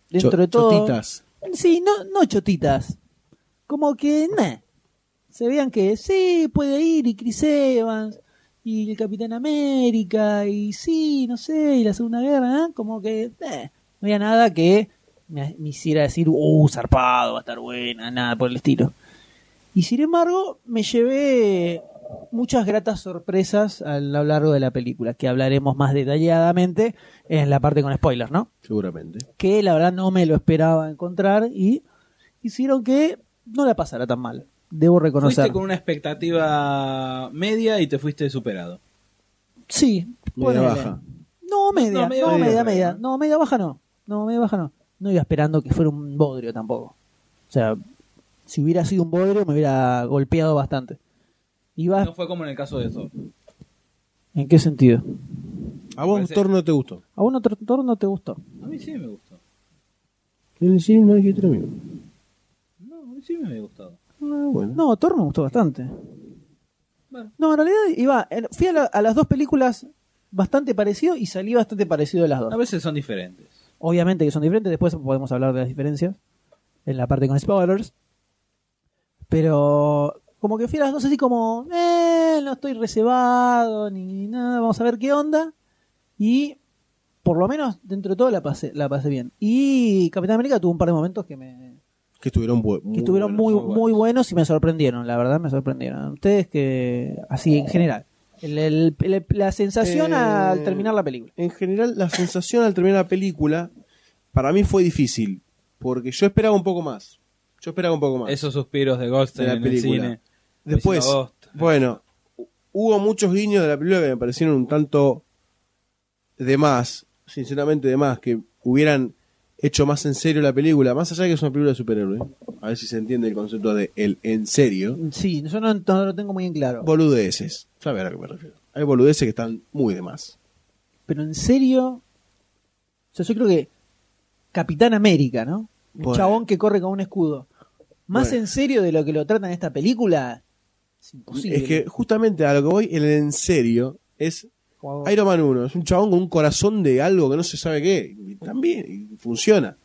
dentro Cho- de todo. chotitas. Sí, no, no chotitas. Como que, nah. Se veían que sí, puede ir y Chris Evans y el Capitán América y sí, no sé, y la Segunda Guerra, ¿eh? como que eh, no había nada que me, me hiciera decir, uh, zarpado, va a estar buena, nada por el estilo. Y sin embargo, me llevé muchas gratas sorpresas a lo largo de la película, que hablaremos más detalladamente en la parte con spoilers, ¿no? Seguramente. que la verdad no me lo esperaba encontrar y hicieron que no la pasara tan mal. Debo reconocer. Fuiste con una expectativa media y te fuiste superado. Sí, Media baja. No, media, No, no, media media, No, media baja no. No, media baja no. No iba esperando que fuera un bodrio tampoco. O sea, si hubiera sido un bodrio me hubiera golpeado bastante. Iba, No fue como en el caso de Thor. ¿En qué sentido? ¿A vos Parece- Thor no te gustó? ¿A un otro Thor no te gustó? A mí sí me gustó. En el cine no hay que. No, a mí sí me había gustado. Bueno. No, Thor me gustó bastante. Bueno. No, en realidad iba, fui a, la- a las dos películas bastante parecido y salí bastante parecido de las dos. A veces son diferentes. Obviamente que son diferentes, después podemos hablar de las diferencias en la parte con spoilers. Pero como que fui a las dos así como, eh, no estoy reservado ni nada, vamos a ver qué onda. Y por lo menos dentro de todo la pasé, la pasé bien. Y Capitán América tuvo un par de momentos que me Que estuvieron, bu- que muy estuvieron buenos. muy, muy buenos. muy buenos y me sorprendieron, la verdad me sorprendieron. Ustedes que, así en general, el- el- el- la sensación Eh, al terminar la película. En general, la sensación al terminar la película, para mí fue difícil. Porque yo esperaba un poco más. Yo esperaba un poco más. Esos suspiros de Goldstein De la en el película. cine. Después, bueno, hubo muchos guiños de la película que me parecieron un tanto de más, sinceramente de más, que hubieran hecho más en serio la película, más allá de que es una película de superhéroes. A ver si se entiende el concepto de el en serio. Sí, yo no, no lo tengo muy en claro. Boludeces. ¿Sabes a qué me refiero? Hay boludeces que están muy de más. Pero en serio, o sea, yo creo que Capitán América, ¿no? Un Bueno. chabón que corre con un escudo. Más Bueno. en serio de lo que lo tratan en esta película, es imposible. Es que justamente a lo que voy, el en serio, es Como- Iron Man 1. Es un chabón con un corazón de algo que no se sabe qué. Y también, y funciona.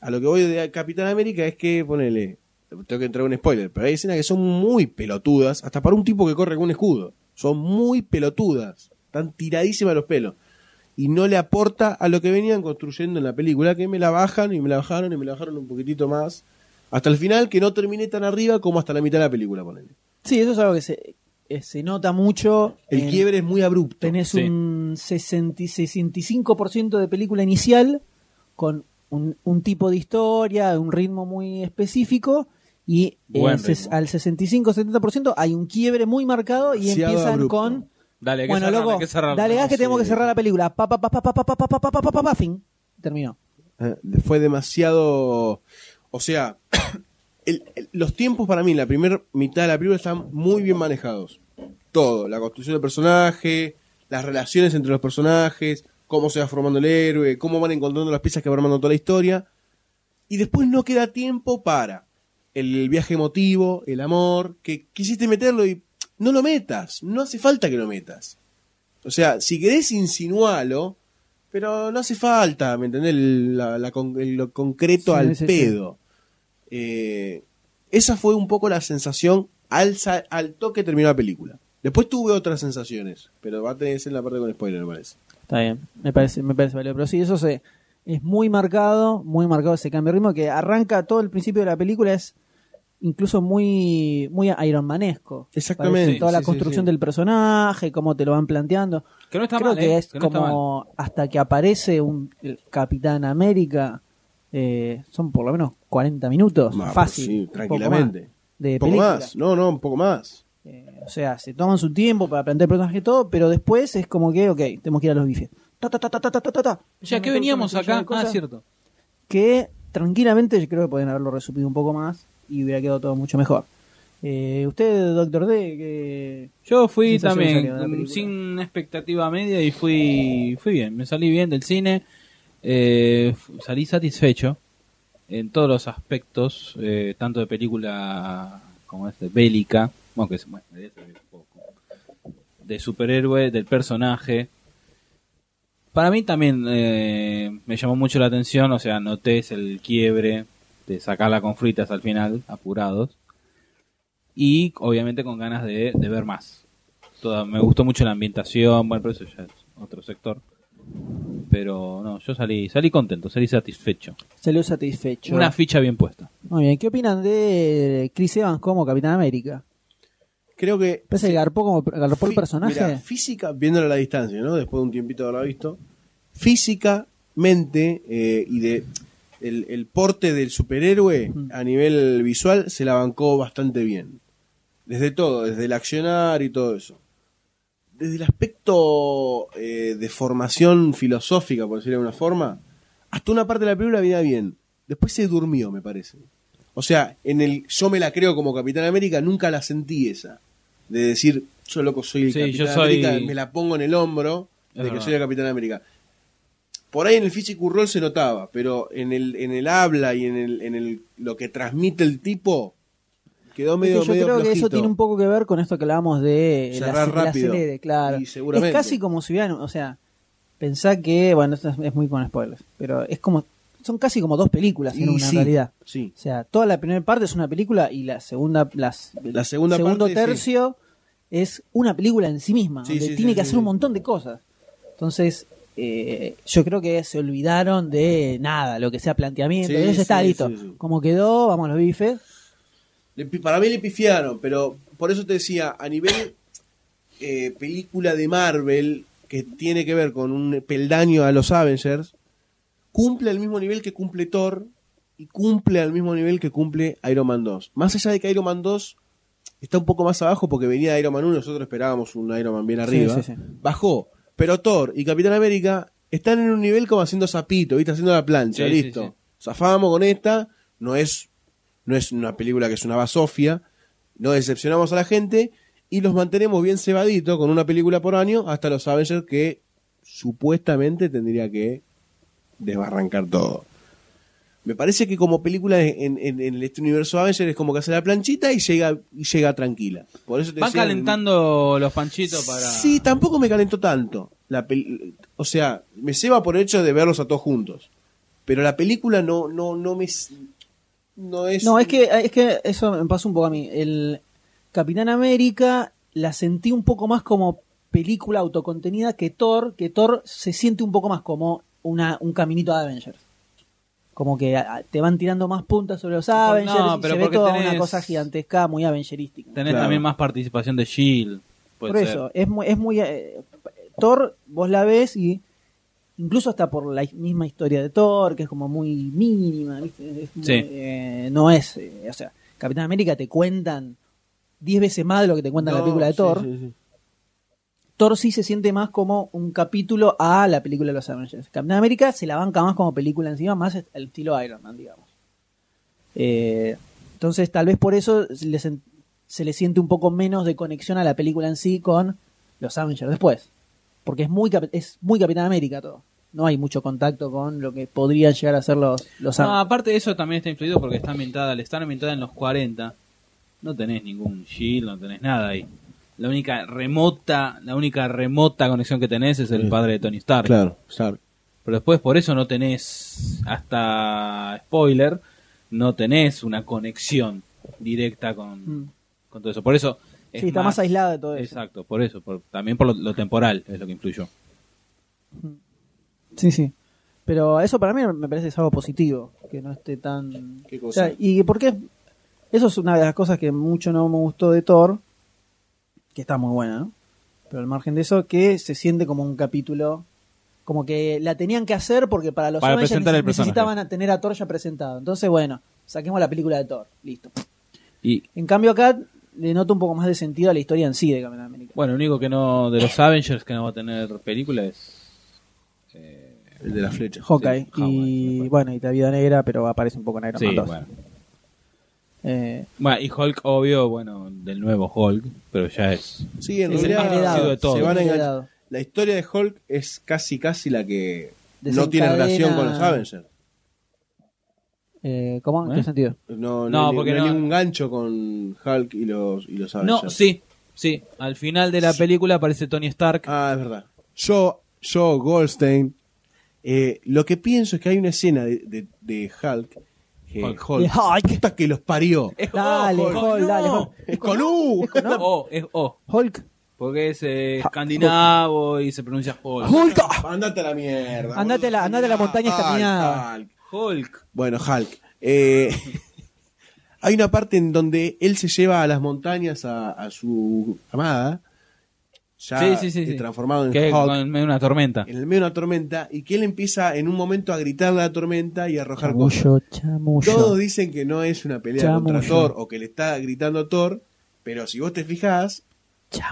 A lo que voy de Capitán América es que, ponele, tengo que entrar un spoiler, pero hay escenas que son muy pelotudas, hasta para un tipo que corre con un escudo. Son muy pelotudas. Están tiradísimas los pelos. Y no le aporta a lo que venían construyendo en la película, que me la bajan y me la bajaron y me la bajaron un poquitito más. Hasta el final, que no terminé tan arriba como hasta la mitad de la película, ponele. Sí, eso es algo que se, se nota mucho. El en- quiebre es muy abrupto. Tenés Sí. un 60 y 65% de película inicial con un, un tipo de historia, un ritmo muy específico y ses- al 65-70% hay un quiebre muy marcado y empiezan abrupto. con Dale, bueno loco, hay que cerrarla. dale gas que Sí. tenemos que cerrar la película. Pa, pa, pa, pa, pa, pa, pa, pa, pa, pa, pa, pa, pa, fin. Terminó. Eh, fue demasiado. O sea, el- el- los tiempos para mí, la primera mitad de la película están muy bien manejados. Todo, la construcción del personaje, las relaciones entre los personajes, cómo se va formando el héroe, cómo van encontrando las piezas que van armando toda la historia. Y después no queda tiempo para el viaje emotivo, el amor, que quisiste meterlo y no lo metas, no hace falta que lo metas. O sea, si querés insinualo, pero no hace falta, ¿me entendés? El- la- la con- el- lo concreto Sí, al sí, sí. pedo. Eh, esa fue un poco la sensación al, al toque terminó la película. Después tuve otras sensaciones, pero va a tener que ser la parte con spoiler, me parece. Está bien, me parece, me parece válido. Pero sí, eso se, es muy marcado, muy marcado ese cambio de ritmo que arranca todo el principio de la película, es incluso muy, muy Iron Manesco. Exactamente, Parece toda la sí, construcción sí. del personaje, cómo te lo van planteando. Que no está Creo mal, que ¿eh? es Que no está como hasta que aparece un el Capitán América, eh, son por lo menos 40 minutos, Ma, fácil. sí, un poco tranquilamente. más De un poco película. más, no, no, un poco más. Eh, o sea, se toman su tiempo para plantear el personaje y todo, pero después es como que, ok, tenemos que ir a los bifes. Ta, ta, ta, ta, ta, ta, ta, ta. Ya que Una veníamos acá. Ah, cierto. Que tranquilamente yo creo que pueden haberlo resumido un poco más y hubiera quedado todo mucho mejor. Eh, usted, Doctor D, que Yo fui también sin expectativa media y fui fui bien. Me salí bien del cine. Eh, salí satisfecho en todos los aspectos, eh, tanto de película como es de bélica, bueno, que es, bueno, en realidad es un poco, de superhéroe, del personaje. Para mí también eh, me llamó mucho la atención, o sea, noté el quiebre de sacarla con fritas al final, apurados. Y obviamente con ganas de, de ver más. Toda, me gustó mucho la ambientación, bueno, pero eso ya es otro sector. Pero no, yo salí, salí contento, salí satisfecho. Salió satisfecho. Una ficha bien puesta. Muy bien, ¿qué opinan de Chris Evans como Capitán América? Creo que. ¿Parece que garpó, como, garpó el personaje? Física, viéndolo a la distancia, ¿no? Después de un tiempito de haberla visto. Físicamente eh, y de el, el porte del superhéroe a nivel visual se la bancó bastante bien. Desde todo, desde el accionar y todo eso. Desde el aspecto eh, de formación filosófica, por decirlo de alguna forma, hasta una parte de la película venía bien. Después se durmió, me parece. O sea, en el yo me la creo como Capitán América, nunca la sentí esa. De decir, yo loco soy el Sí, Capitán yo soy- América, me la pongo en el hombro Es de que verdad. soy el Capitán América. Por ahí en el physical role se notaba, pero en el, en el habla y en el, en el lo que transmite el tipo, quedó Es que medio, yo medio creo que eso tiene un poco que ver con esto que hablábamos de Cerrar el rápido. acelere, claro. Y seguramente. Es casi como si hubieran, o sea, pensá que, bueno, esto es, es muy con spoilers, pero es como, son casi como dos películas en Y una sí, realidad. sí. O sea, toda la primera parte es una película y la segunda, las, La segunda segundo parte, sí. tercio es una película en sí misma, Sí, donde tiene que hacer un montón de cosas. Entonces, eh, yo creo que se olvidaron de nada, lo que sea planteamiento, eso está listo. Como quedó, vamos a los bifes. Le para mí le pifiaron, pero por eso te decía, a nivel eh, película de Marvel, que tiene que ver con un peldaño a los Avengers, cumple al mismo nivel que cumple Thor y cumple al mismo nivel que cumple Iron Man 2. Más allá de que Iron Man 2 está un poco más abajo porque venía de Iron Man 1, nosotros esperábamos un Iron Man bien arriba, sí, sí. bajó. Pero Thor y Capitán América están en un nivel como haciendo zapito, ¿viste? Haciendo la plancha, listo. Zafamos con esta, no es, no es una película que es una basofia, no decepcionamos a la gente y los mantenemos bien cebaditos con una película por año hasta los Avengers que supuestamente tendría que desbarrancar todo. Me parece que como película en, en- en este universo Avengers es como que hace la planchita y llega, y llega tranquila. Por eso te Van decía- calentando los panchitos para... Sí, tampoco me calentó tanto. La o sea, me ceba por el hecho de verlos a todos juntos. Pero la película no, no, no me. No es. No, es que, es que eso me pasó un poco a mí. El Capitán América la sentí un poco más como película autocontenida que Thor, que Thor se siente un poco más como una, un caminito de Avengers. Como que a- te van tirando más puntas sobre los Avengers no, y pero se ve porque toda tenés- una cosa gigantesca, muy avengerística. Tenés Claro. también más participación de Shield. Por ser. eso, es muy, es muy eh, Thor, vos la ves y incluso hasta por la misma historia de Thor, que es como muy mínima, ¿viste? Es muy, Sí. eh, no es, eh, o sea, Capitán América te cuentan 10 veces más de lo que te cuentan en la película de sí, Thor. sí, sí. Thor sí se siente más como un capítulo a la película de los Avengers. Capitán América se la banca más como película encima, más el estilo Iron Man, digamos. Eh, entonces, tal vez por eso se le, sen- se le siente un poco menos de conexión a la película en sí con los Avengers después. Porque es muy, es muy Capitán América todo. No hay mucho contacto con lo que podrían llegar a ser los, los No, Avengers. aparte de eso también está influido porque está ambientada, al estar ambientada en los 40, no tenés ningún Shield, no tenés nada ahí. La única remota, la única remota conexión que tenés es el Sí. padre de Tony Stark. Claro, claro. Pero después por eso no tenés, hasta spoiler, no tenés una conexión directa con, Mm. con todo eso. Por eso es Sí, está más aislada de todo eso. Exacto, por eso, por- también por lo, lo temporal es lo que influyó. Sí, sí. Pero eso para mí me parece que es algo positivo, que no esté tan... ¿Qué O cosa? sea, y porque eso es una de las cosas que mucho no me gustó de Thor, que está muy buena, ¿no? Pero al margen de eso, que se siente como un capítulo, como que la tenían que hacer porque para los Para Avengers presentar el necesitaban a tener a Thor ya presentado. Entonces, bueno, saquemos la película de Thor, listo. Y En cambio acá le noto un poco más de sentido a la historia en sí de Capitán América. bueno, lo único que no, de los Avengers que no va a tener película es El de la flecha. Hawkeye. Sí, Hawkeye, y bueno, y la vida negra, pero aparece un poco en Iron Sí, Man 2. bueno. Eh, Bueno, y Hulk, obvio, bueno, del nuevo Hulk, pero ya es. Sí, en Es el más heredado. se van a Sí, enganchar. heredado. La historia de Hulk es casi casi la que no tiene relación con los Avengers. Eh, ¿Cómo? ¿En ¿Eh? qué sentido? No, no, No, hay, porque no hay no- ningún gancho con Hulk y los, y los Avengers. No, sí, sí. Al final de la película aparece Tony Stark. Ah, es verdad. Yo, yo Goldstein, eh, lo que pienso es que hay una escena de, de, de Hulk. Que Hulk. De Hulk. puta que los parió. Es Dale, Hulk, Hulk, no. dale, Hulk. Es con U. Es O, es O. Hulk. Porque es eh, escandinavo y se pronuncia Hulk. Hulk. Andate a la mierda. Andate a la- andate a la montaña Hulk, escandinava. Hulk. Hulk. Bueno, Hulk. Eh, hay una parte en donde él se lleva a las montañas a, a su amada. Ya Sí, sí, sí, eh, sí. transformado en Que Hulk. en una tormenta. En el medio de una tormenta. Y que él empieza en un momento a gritarle a la tormenta y a arrojar cosas. Chamullo, chamullo. Todos dicen que no es una pelea Chamullo. contra Thor o que le está gritando a Thor, pero si vos te fijás,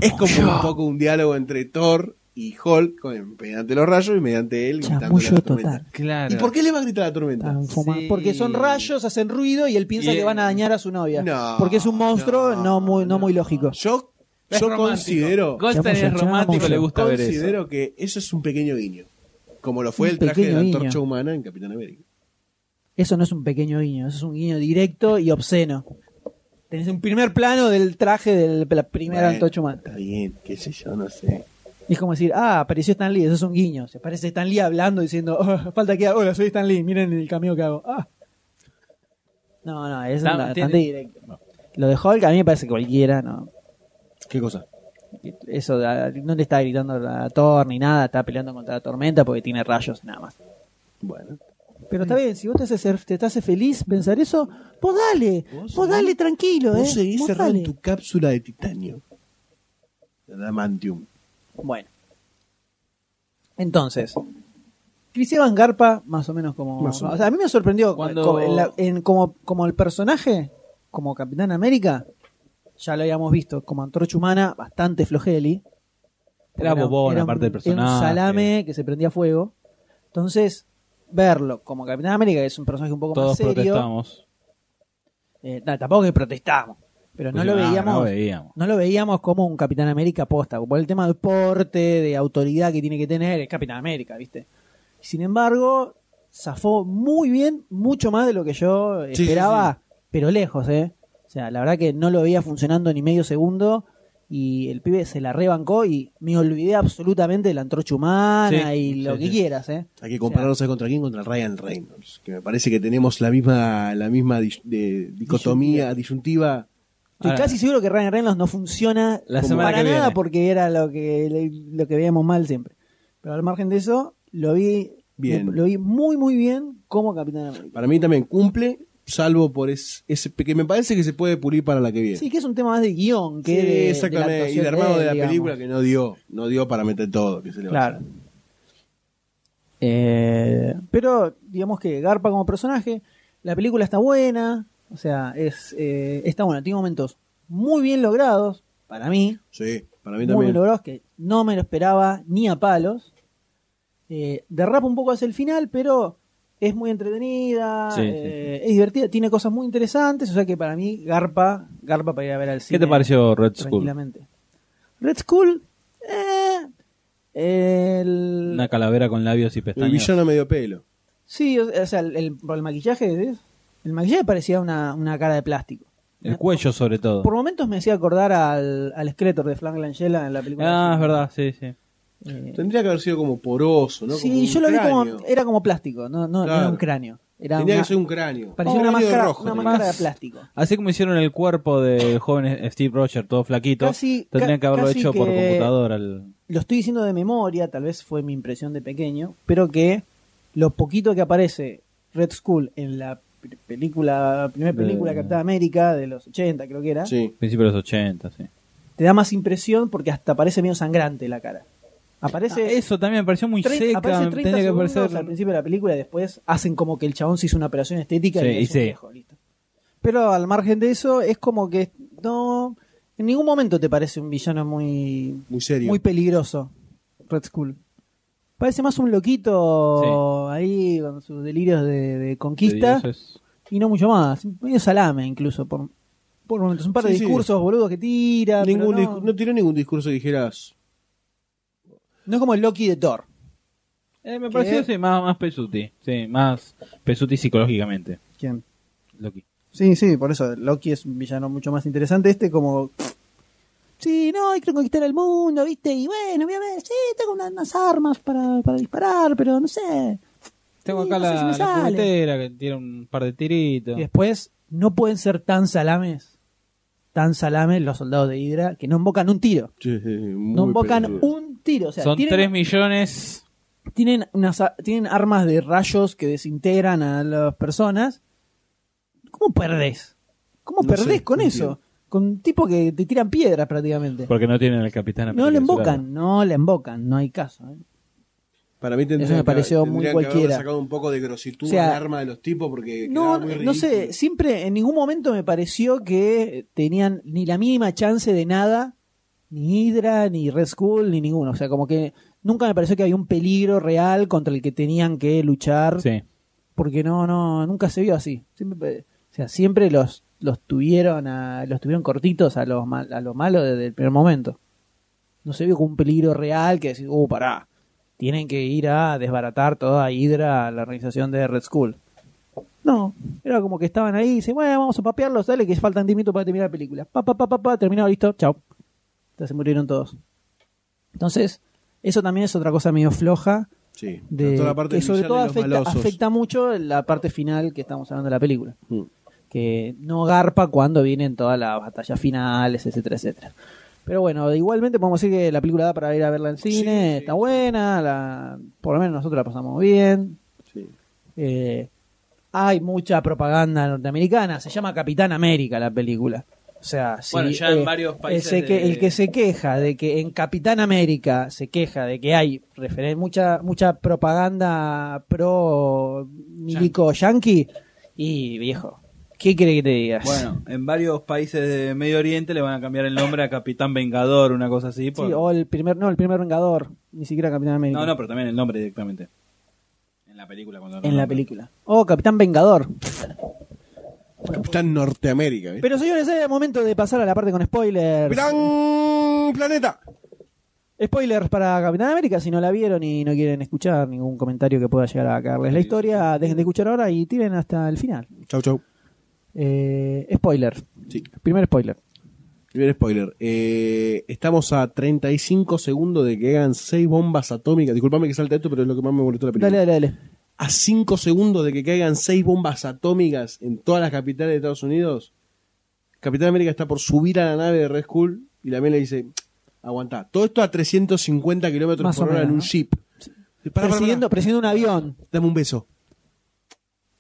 es como un poco un diálogo entre Thor y Hulk con- mediante los rayos y mediante él gritando la tormenta. total. Claro. ¿Y por qué le va a gritar a la tormenta? Sí. Porque son rayos, hacen ruido y él piensa Y que van a dañar a su novia. No, porque es un monstruo no, no, muy, no, muy lógico. Yo, Es yo romántico. considero, Goldstein es romántico, le gusta ver eso. considero que eso es un pequeño guiño. Como lo fue Un el traje de la antorcha humana en Capitán América. Eso no es un pequeño guiño, eso es un guiño directo y obsceno. Tenés un primer plano del traje de la primera Bueno, antorcha humana. Está bien, qué sé yo, no sé. Y es como decir, ah, apareció Stan Lee, eso es un guiño. Se parece Stan Lee hablando, diciendo, "Oh, falta que haga, hola, soy Stan Lee, miren el cameo que hago. Ah. No, no, es bastante directo. Lo de Hulk a mí me parece que cualquiera, no. ¿Qué cosa? Eso, no le está gritando a Thor ni nada, está peleando contra la tormenta porque tiene rayos, nada más. Bueno. Pero está bien, si vos te haces, te hace feliz pensar eso, vos dale, vos, dale tranquilo, eh. Vos seguís vos cerrando dale. tu cápsula de titanio. De Adamantium. Bueno. Entonces, Chris Evans Garpa, más o menos como. Más o o sea, a mí me sorprendió Cuando- como, en la- en- como, como el personaje, como Capitán América, ya lo habíamos visto, como antorcha humana, bastante flojeli. Era bobón, un- aparte del Era un personaje. salame que se prendía a fuego. Entonces, verlo como Capitán América, que es un personaje un poco Todos más serio. protestamos. eh, no, tampoco que protestamos, pero no Pues lo veíamos. no veíamos. No lo veíamos como un Capitán América posta, por el tema de porte, de autoridad que tiene que tener, es Capitán América, ¿viste? Sin embargo, zafó muy bien, mucho más de lo que yo Sí, esperaba, pero lejos, ¿eh? O sea, la verdad que no lo veía funcionando ni medio segundo y el pibe se la rebancó y me olvidé absolutamente de la antorcha humana Sí, y lo sí, que sí. quieras, ¿eh? Hay que compararnos ¿sabes contra quién? Contra Ryan Reynolds. Que me parece que tenemos la misma, la misma de- dicotomía, disyuntiva. Estoy Ahora- casi seguro que Ryan Reynolds no funciona La como semana para nada viene. porque era lo que lo que veíamos mal siempre. Pero al margen de eso, lo vi Bien. lo vi muy muy bien como Capitán América. Para mí también cumple, salvo por es- ese, que me parece que se puede pulir para la que viene. Sí, que es un tema más de guion que Sí, de- de, la exactamente. y de armado de la digamos. película que no dio, no dio para meter todo. Que se le va a Claro. Eh, pero digamos que Garpa como personaje, la película está buena, o sea, es eh, está buena, tiene momentos muy bien logrados para mí, Sí, para mí muy bien también. logrados que no me lo esperaba ni a palos. Eh, derrapa un poco hacia el final, pero es muy entretenida, Sí, sí, eh, es divertida, tiene cosas muy interesantes, o sea que para mí Garpa, Garpa para ir a ver al cine. ¿Qué te pareció Red? Tranquilamente. Red Skull, eh, el- Una calavera con labios y El pestañas. villano medio pelo. Sí, o o sea, el, el- por el maquillaje, ¿ves? el maquillaje parecía una, una cara de plástico. El cuello sobre todo. Por momentos me hacía acordar al, al Skeletor de Frank Langella en la película. Ah, es verdad, sí, sí. Eh, Tendría que haber sido como poroso, ¿no? Como sí, un yo lo vi cráneo. como. Era como plástico, no, no, era un cráneo. Era Tendría una- que ser un cráneo. Parecía Un una máscara, rojo, una máscara de plástico. Así como hicieron el cuerpo del joven Steve Rogers, todo flaquito, Casi- tendrían que haberlo casi hecho por computadora. el- Lo estoy diciendo de memoria, tal vez fue mi impresión de pequeño, pero que lo poquito que aparece Red Skull en la película, primera película de Capitán América de los 80, creo que era, Sí. Principio de los 80, sí. te da más impresión porque hasta parece medio sangrante la cara. Aparece. Ah, eso también me pareció muy seca. aparece 30 Tenía que al principio de la película y después hacen como que el chabón se hizo una operación estética Sí, y es un viejo, listo. Pero al margen de eso, es como que no. En ningún momento te parece un villano muy. Muy serio. Muy peligroso. Red Skull. Parece más un loquito ahí con sus delirios de, de conquista de y no mucho más. Medio salame incluso por, por momentos. Un par de Sí, discursos boludos que tira. Ningún no, no tiró ningún discurso que dijeras. No es como el Loki de Thor. Eh, me pareció sí, más, más Pesuti. Sí, más Pesuti psicológicamente. ¿Quién? Loki. Sí, sí, por eso Loki es un villano mucho más interesante. Este como... Sí, no, hay que conquistar el mundo, ¿viste? Y bueno, voy a ver, sí, tengo unas, armas para, para disparar, pero no sé. Tengo Sí, acá no la, si la que tiene un par de tiritos. Y después, no pueden ser tan salames, tan salames los soldados de Hydra, que no invocan un tiro. No invocan un tiro. O sea, Son tienen, 3 millones. tienen, unas, tienen armas de rayos que desintegran a las personas. ¿Cómo perdés? ¿Cómo No perdés sé, con eso? entiendo. Con un tipo que te tiran piedras prácticamente. Porque no tienen al Capitán No le invocan, no le invocan, no hay caso. ¿eh? Para mí tendrían Eso me que- pareció muy que cualquiera. sacado un poco de grositud O sea, al arma de los tipos porque No, quedaba muy no sé, siempre en ningún momento me pareció que tenían ni la mínima chance de nada, ni Hydra, ni Red Skull, ni ninguno. O sea, como que nunca me pareció que había un peligro real contra el que tenían que luchar, Sí. porque no, no, nunca se vio así. Siempre, o sea, siempre los, los tuvieron, a, los tuvieron cortitos a los, mal- a los malos desde el primer momento. No se vio como un peligro real que decir, uh, pará, tienen que ir a desbaratar toda Hydra, la organización de Red Skull. No, era como que estaban ahí y dicen, bueno, vamos a papearlos, dale que faltan 10 minutos para terminar la película. Pa, pa, pa, pa, pa, terminado, listo, chao. Entonces se murieron todos. Entonces, eso también es otra cosa medio floja. Sí, De, toda la parte que sobre todo afecta mucho la parte final que estamos hablando de la película. Mm. Que no garpa cuando vienen todas las batallas finales, etcétera, etcétera. Pero bueno, igualmente podemos decir que la película da para ir a verla en cine, está buena, la, por lo menos nosotros la pasamos bien. Sí. Eh, hay mucha propaganda norteamericana, se llama Capitán América la película. O sea, si, Bueno, ya en eh, varios países el, que, de- el que se queja de que en Capitán América se queja de que hay referen- mucha mucha propaganda pro milico yankee y viejo, ¿qué quiere que te digas? Bueno, en varios países de Medio Oriente le van a cambiar el nombre a Capitán Vengador, una cosa así. por- Sí, o el primer no, el primer Vengador, ni siquiera Capitán América. No, no, pero también el nombre directamente. En la película. Cuando lo en la película. O Capitán Vengador. Capitán Norteamérica. ¿viste? Pero señores, es el momento de pasar a la parte con spoilers. ¡Gran planeta! Spoilers para Capitán América, si no la vieron y no quieren escuchar ningún comentario que pueda llegar a cagarles la historia, dejen de escuchar ahora y tiren hasta el final. Chau, chau. Eh, spoiler. Sí. Primer spoiler. Primer spoiler. Eh, estamos a 35 segundos de que hagan 6 bombas atómicas. Disculpame que salte esto, pero es lo que más me molestó la película. Dale, dale, dale. A 5 segundos de que caigan 6 bombas atómicas en todas las capitales de Estados Unidos, Capitán América está por subir a la nave de Red Skull y la le dice, aguantá. Todo esto a 350 kilómetros por hora en un ¿no? jeep. Pará. persiguiendo un avión. Dame un beso.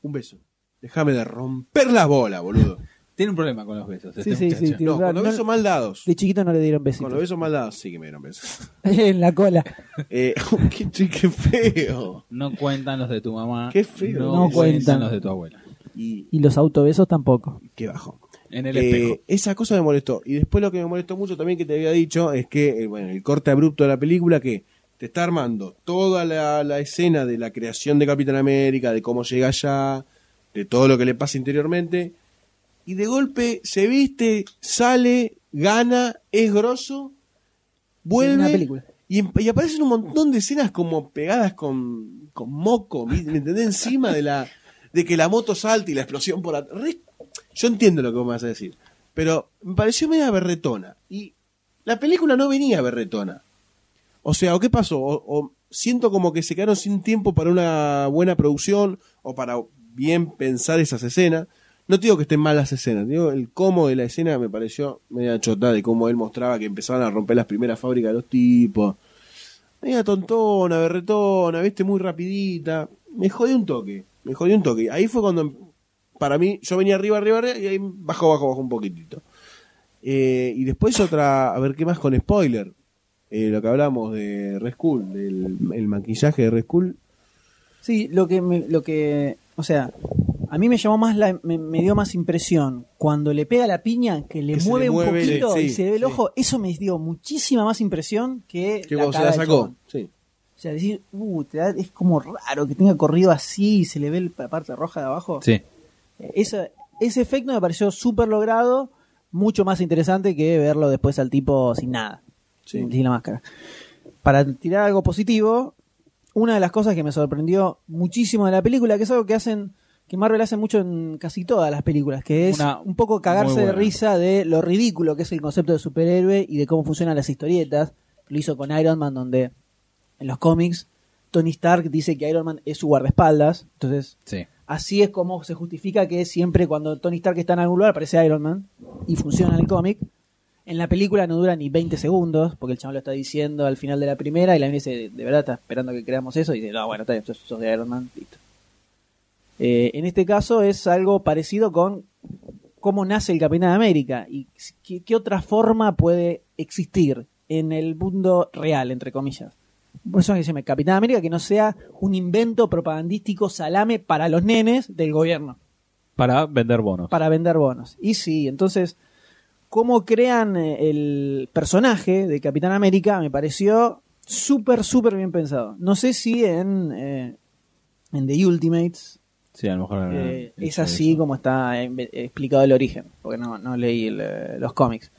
Un beso. Déjame de romper la bola, boludo. Tiene un problema con los besos. Sí, este sí, muchacho. sí. tiene- No, con los no- besos mal dados. De chiquito no le dieron Con besitos. los besos mal dados sí que me dieron besos. en la cola. Eh, qué, chi- qué feo. No cuentan los de tu mamá. Qué feo. No, No cuentan cuentan. los de tu abuela. Y Y los autobesos tampoco. qué bajo. En el Eh, espejo. esa cosa me molestó. Y después lo que me molestó mucho también que te había dicho es que, eh, bueno, el corte abrupto de la película que te está armando toda la, la escena de la creación de Capitán América, de cómo llega allá, de todo lo que le pasa interiormente. Y de golpe se viste, sale, gana, es grosso, vuelve. Y, em- y aparecen un montón de escenas como pegadas con, con moco, ¿me me entendés? Encima de la de que la moto salta y la explosión por atrás. Yo entiendo lo que vos me vas a decir, pero me pareció media berretona. Y la película no venía berretona. O sea, ¿o qué pasó? O, o siento como que se quedaron sin tiempo para una buena producción o para bien pensar esas escenas. No digo que estén mal las escenas, digo el cómo de la escena me pareció media chota de cómo él mostraba que empezaban a romper las primeras fábricas de los tipos. Media tontona, berretona, viste, muy rapidita. Me jodió un toque, me jodió un toque. Ahí fue cuando, para mí, yo venía arriba, arriba, arriba y ahí bajó, bajó, bajó un poquitito. Eh, y después otra, a ver qué más con spoiler. Eh, lo que hablamos de Red Skull, del el maquillaje de Red Skull. Sí, lo que, me- lo que, o sea, a mí me llamó más, la, me, me dio más impresión cuando le pega la piña, que le Que se mueve le un poquito sí, y se le ve el sí. ojo, eso me dio muchísima más impresión que, Que cuando se cara la sacó. Sí. O sea, decir, uh, te da- es como raro que tenga corrido así y se le ve la parte roja de abajo. Sí. Ese, ese efecto me pareció súper logrado, mucho más interesante que verlo después al tipo sin nada, Sí. sin la máscara. Para tirar algo positivo, una de las cosas que me sorprendió muchísimo de la película, que es algo que hacen, que Marvel hace mucho en casi todas las películas, que es Una un poco cagarse de risa de lo ridículo que es el concepto de superhéroe y de cómo funcionan las historietas. Lo hizo con Iron Man, donde en los cómics Tony Stark dice que Iron Man es su guardaespaldas. Entonces, Sí. así es como se justifica que siempre cuando Tony Stark está en algún lugar aparece Iron Man y funciona en el cómic. En la película no dura ni 20 segundos, porque el chaval lo está diciendo al final de la primera y la mina dice, ¿de verdad está esperando que creamos eso? Y dice, no, bueno, está bien, sos, sos de Iron Man, listo. Eh, en este caso es algo parecido con cómo nace el Capitán América y qué, qué otra forma puede existir en el mundo real, entre comillas. Por eso es que se Capitán América, que no sea un invento propagandístico salame para los nenes del gobierno Para vender bonos. para vender bonos. Y sí, entonces, cómo crean eh, el personaje de Capitán América me pareció súper, súper bien pensado. No sé si en, eh, en The Ultimates Sí, a lo mejor. eh, es así eso. como está eh, explicado el origen, porque no, no leí el, los cómics.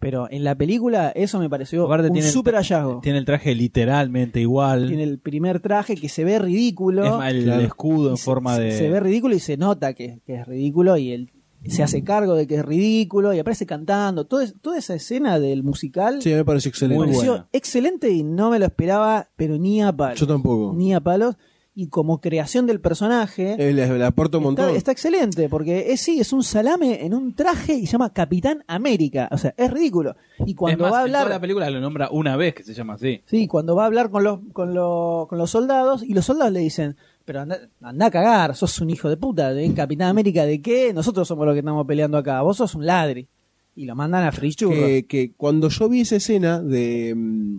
Pero en la película eso me pareció Aparte un el- súper hallazgo. Tiene el traje literalmente igual. Tiene el primer traje que se ve ridículo. Es más, el Claro. escudo en se- forma de. se ve ridículo y se nota que, que es ridículo y él se hace cargo de que es ridículo y aparece cantando. Todo es- toda esa escena del musical Sí, me parece me excelente. Muy pareció buena. excelente y no me lo esperaba, pero ni a palos. Yo tampoco. Ni a palos. Y como creación del personaje, le, le aporta un está, montón. está excelente, porque es sí, es un salame en un traje y se llama Capitán América. O sea, es ridículo. Y cuando es más, va a en toda hablar. la película lo nombra una vez que se llama así. Sí, cuando va a hablar con los, con, los, con los soldados y los soldados le dicen, pero anda, anda a cagar, sos un hijo de puta, ¿eh? Capitán América de qué? Nosotros somos los que estamos peleando acá, vos sos un ladri. Y lo mandan a Frichurro. que, que cuando yo vi esa escena de, mm,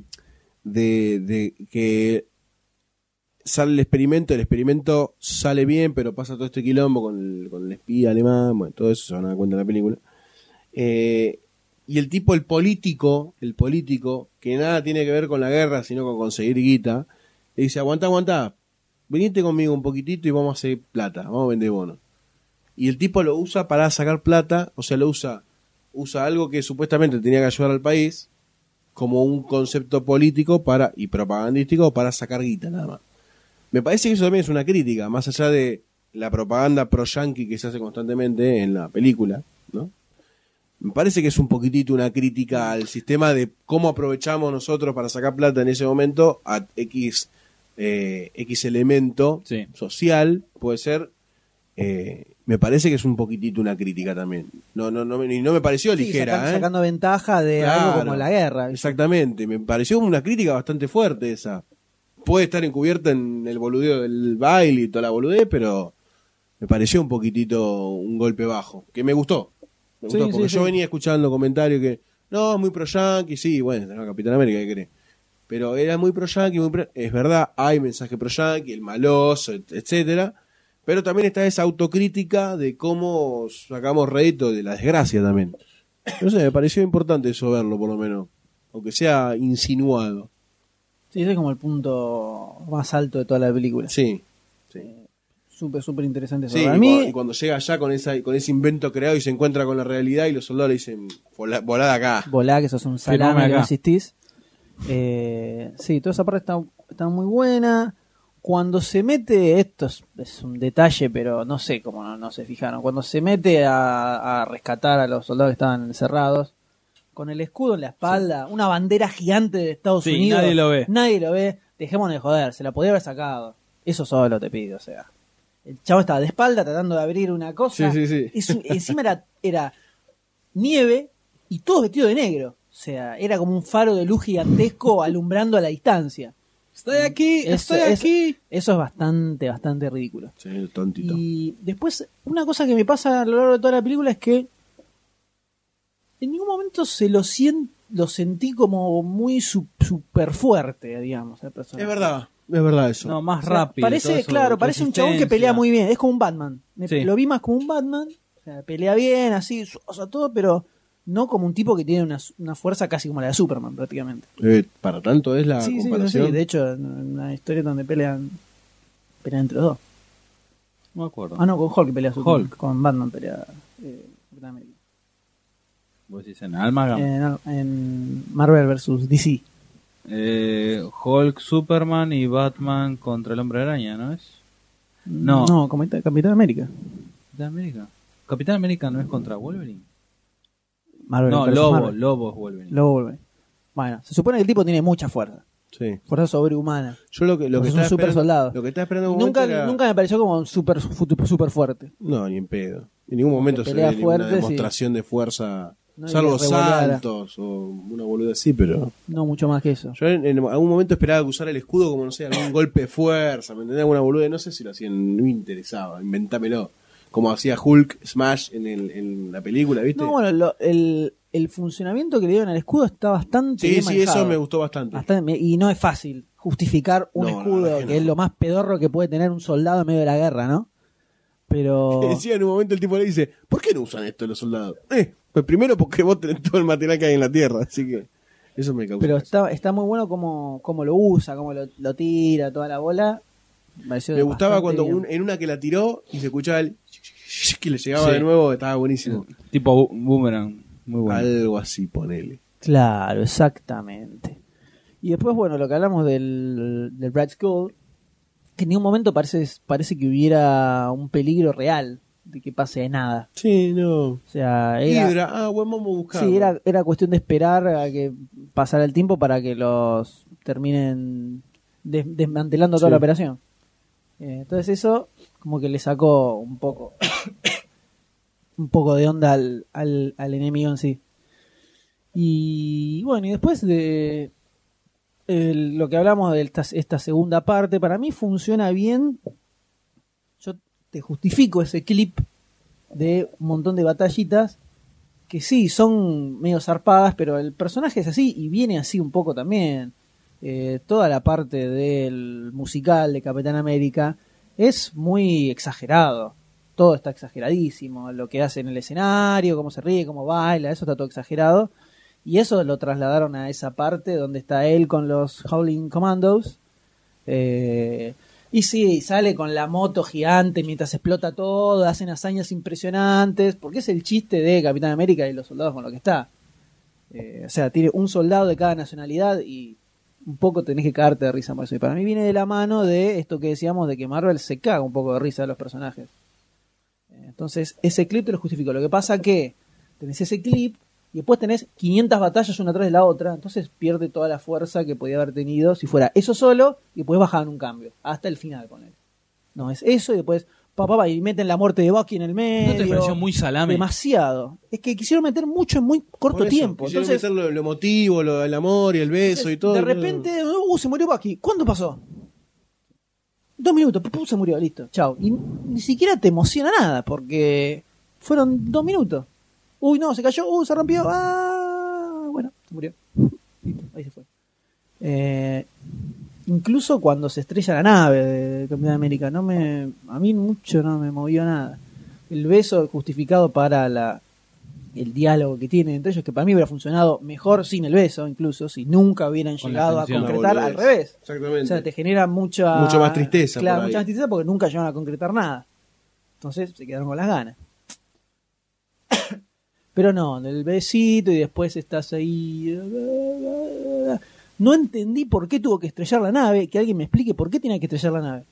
de, de que sale el experimento, el experimento sale bien, pero pasa todo este quilombo con el, con el espía alemán, bueno, todo eso se van a dar cuenta en la película. Eh, y el tipo, el político, el político, que nada tiene que ver con la guerra, sino con conseguir guita, le dice, aguanta, aguanta, venite conmigo un poquitito y vamos a hacer plata, vamos a vender bonos. Y el tipo lo usa para sacar plata, o sea, lo usa, usa algo que supuestamente tenía que ayudar al país como un concepto político para y propagandístico para sacar guita nada más. Me parece que eso también es una crítica, más allá de la propaganda pro yankee que se hace constantemente en la película, ¿no? Me parece que es un poquitito una crítica al sistema de cómo aprovechamos nosotros para sacar plata en ese momento a X, eh, X elemento Sí. social, puede ser. eh, me parece que es un poquitito una crítica también. No, no, no, no me pareció Sí, ligera. ¿eh? sacando ventaja de algo como la guerra. Exactamente, me pareció una crítica bastante fuerte esa. Puede estar encubierta en el boludeo del baile y toda la boludez, pero me pareció un poquitito un golpe bajo, que me gustó. Me Sí, gustó, porque sí, yo sí. venía escuchando comentarios que, no, es muy pro yankee, sí, bueno, no, Capitán América, ¿qué cree? Pero era muy pro yankee, muy pro- es verdad, hay mensaje pro yankee, el maloso, et- etcétera, pero también está esa autocrítica de cómo sacamos rédito de la desgracia también. No sé, me pareció importante eso verlo, por lo menos. Aunque sea insinuado. Sí, ese es como el punto más alto de toda la película. Sí. sí. Súper, súper interesante eso. Sí, Para y, mí, cuando, y cuando llega allá con, esa, con ese invento creado y se encuentra con la realidad y los soldados le dicen, volá, volá de acá. volá, que sos un salame que no existís. Eh, sí, toda esa parte está, está muy buena. Cuando se mete, esto es, es un detalle, pero no sé cómo no, no se fijaron. Cuando se mete a, a rescatar a los soldados que estaban encerrados, con el escudo en la espalda, una bandera gigante de Estados Sí, Unidos. nadie lo ve. Nadie lo ve. Dejémonos de joder, se la podía haber sacado. Eso solo te pido, o sea. El chavo estaba de espalda tratando de abrir una cosa. Sí. Es un- encima era, era nieve y todo vestido de negro. O sea, era como un faro de luz gigantesco alumbrando a la distancia. Estoy aquí, Eso, estoy aquí. eso es bastante, bastante ridículo. Sí, tontito. Y después, una cosa que me pasa a lo largo de toda la película es que en ningún momento se lo sien- lo sentí como muy su- super fuerte, digamos, el personaje. Es verdad, es verdad eso. No, más O sea, rápido. Parece, eso, claro, parece un chabón que pelea muy bien. Es como un Batman. Me- Sí. Lo vi más como un Batman. O sea, pelea bien, así, o sea, todo, pero no como un tipo que tiene una, una fuerza casi como la de Superman, prácticamente. Eh, para tanto es la sí, sí, comparación. sí. De hecho, en una historia donde pelean, pelean entre los dos. No me acuerdo. Ah, no, con Hulk pelea Superman. Hulk. Con Batman pelea eh, Capitán América. Vos decís en Alma. En, en Marvel vs. DC. Eh, Hulk, Superman y Batman contra el Hombre Araña, ¿no es? No. No, Capitán, Capitán América. ¿De América? ¿Capitán América no es contra Wolverine? Marvel, no, Lobo, Marvel. Lobo es Wolverine. Lobo Wolverine. Bueno, se supone que el tipo tiene mucha fuerza. Sí. Fuerza sobrehumana. Yo lo que, lo que es un super esperando, soldado. Lo que estaba esperando un nunca, era- nunca me pareció como super, super fuerte. No, ni en pedo. En ningún momento se ve sí. demostración de fuerza. No, salvo saltos o una boluda así, pero. No mucho más que eso. Yo en, en algún momento esperaba que usara el escudo como, no sé, algún golpe de fuerza, ¿me entendés? Alguna boluda, no sé si lo hacían, no me interesaba, inventámelo. Como hacía Hulk Smash en, el, en la película, ¿viste? No, bueno, lo- el, el funcionamiento que le dieron al escudo está bastante sí, bien sí, manejado. eso me gustó bastante. Bastante- y no es fácil justificar un No, escudo que, es lo más pedorro que puede tener un soldado en medio de la guerra, ¿no? Pero decía en un momento el tipo le dice, ¿por qué no usan esto los soldados? Eh, pues primero porque vos tenés todo el material que hay en la Tierra, así que eso me causó. pero está, está muy bueno como, como lo usa, como lo, lo tira, toda la bola. Me, pareció me gustaba cuando un- en una que la tiró y se escuchaba el que le llegaba Sí. de nuevo, estaba buenísimo. Tipo bu- Boomerang. Muy bueno. Algo así, ponele. Claro, exactamente. Y después, bueno, lo que hablamos del, del Brad Skull, que en ningún momento parece, parece que hubiera un peligro real de que pase de nada. Sí, no. O sea, era, Hidra, ah, bueno, vamos a buscar. sí, era, era cuestión de esperar a que pasara el tiempo para que los terminen des- desmantelando toda Sí. la operación. Eh, entonces eso como que le sacó un poco un poco de onda al, al, al enemigo en sí. Y bueno, y después de lo que hablamos de esta, esta segunda parte, para mí funciona bien. Yo te justifico ese clip de un montón de batallitas que sí, son medio zarpadas, pero el personaje es así y viene así un poco también. Eh, toda la parte del musical de Capitán América es muy exagerado. Todo está exageradísimo. Lo que hace en el escenario, cómo se ríe, cómo baila, eso está todo exagerado. Y eso lo trasladaron a esa parte donde está él con los Howling Commandos. Eh, y sí, sale con la moto gigante mientras explota todo, hacen hazañas impresionantes, porque es el chiste de Capitán América y los soldados con lo que está. Eh, o sea, tiene un soldado de cada nacionalidad y un poco tenés que cagarte de risa por eso. Y para mí viene de la mano de esto que decíamos de que Marvel se caga un poco de risa de los personajes. Eh, Entonces, ese clip te lo justifico. Lo que pasa que tenés ese clip y después tenés 500 batallas una tras la otra, entonces pierde toda la fuerza que podía haber tenido si fuera eso solo y después bajaban un cambio, hasta el final con él. No, es eso y después pa, pa, pa, y meten la muerte de Bucky en el medio. ¿No te pareció muy salame? Demasiado. Es que quisieron meter mucho en muy corto eso, tiempo. quisieron Entonces, meter lo, lo emotivo, lo, el amor y el beso y todo. de repente, uh, se murió Bucky. ¿Cuándo pasó? Dos minutos, pum, se murió, listo, chao. Y ni siquiera te emociona nada, porque fueron dos minutos. Uy, no, se cayó, uy, se rompió, ah, bueno, se murió. Listo, ahí se fue. Eh, incluso cuando se estrella la nave de Capitán América, no me, a mí mucho no me movió nada. El beso justificado para la, el diálogo que tienen entre ellos, que para mí hubiera funcionado mejor sin el beso, incluso, si nunca hubieran Con llegado a concretar al revés. Exactamente. O sea, te genera mucha... Mucho más tristeza Claro, por ahí. mucha más tristeza porque nunca llegaron a concretar nada. Entonces se quedaron con las ganas. Pero no, del besito y después estás ahí... No entendí por qué tuvo que estrellar la nave. Que alguien me explique por qué tenía que estrellar la nave.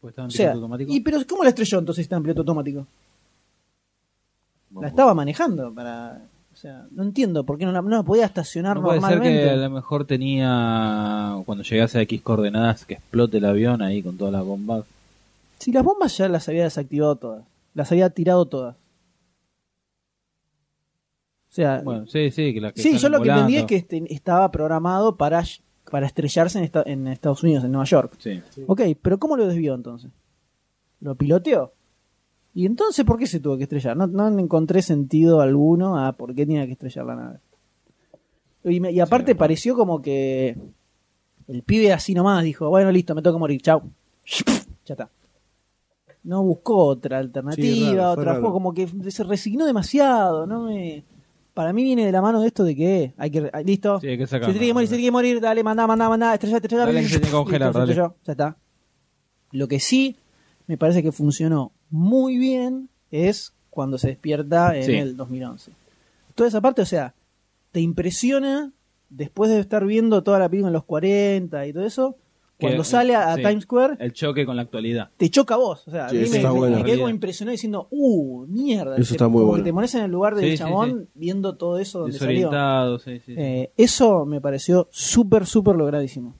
Pues estaba en O sea, piloto automático. ¿y pero cómo la estrelló entonces si está en piloto automático? La estaba manejando para... O sea, no entiendo por qué no la, no la podía estacionar No puede ser que a lo mejor tenía, cuando llegase a X coordenadas, que explote el avión ahí con todas las bombas. Si las bombas ya las había desactivado todas. Las había tirado todas. O sea, Bueno, sí, sí, que las que sí, yo lo que entendí es que este- estaba programado para, para estrellarse en, esta- en Estados Unidos, en Nueva York. Sí. Ok, pero ¿cómo lo desvió entonces? ¿Lo piloteó? ¿Y entonces por qué se tuvo que estrellar? No, no encontré sentido alguno a por qué tenía que estrellar la nave. Y, me- y aparte pareció como que el pibe así nomás dijo, bueno, listo, me toca morir, chau. Ya está. No buscó otra alternativa, Sí, raro, otra fue como que se resignó demasiado, no me... Para mí viene de la mano de esto de que hay que... Listo. Sí, hay que se sacarlo. tiene que morir, se tiene que morir, dale, mandá, mandá, mandá, estrella, estrella, Dale, que se tiene que congelar, Listo, se dale. estrelló, ya está. Lo que sí me parece que funcionó muy bien es cuando se despierta en Sí. el 2011. Toda esa parte, o sea, te impresiona después de estar viendo toda la película en los 40 y todo eso, Que- cuando sale a, a sí. Times Square, El choque con la actualidad. te choca a vos. O sea, Sí, a mí eso me, está me- bueno. me quedé como impresionado diciendo, uh, mierda. Eso Te- está muy como bueno. que te pones en el lugar del Sí, sí, chabón viendo todo eso donde salió. Desorientado, sí, sí. sí. Eh, eso me pareció súper, súper logradísimo.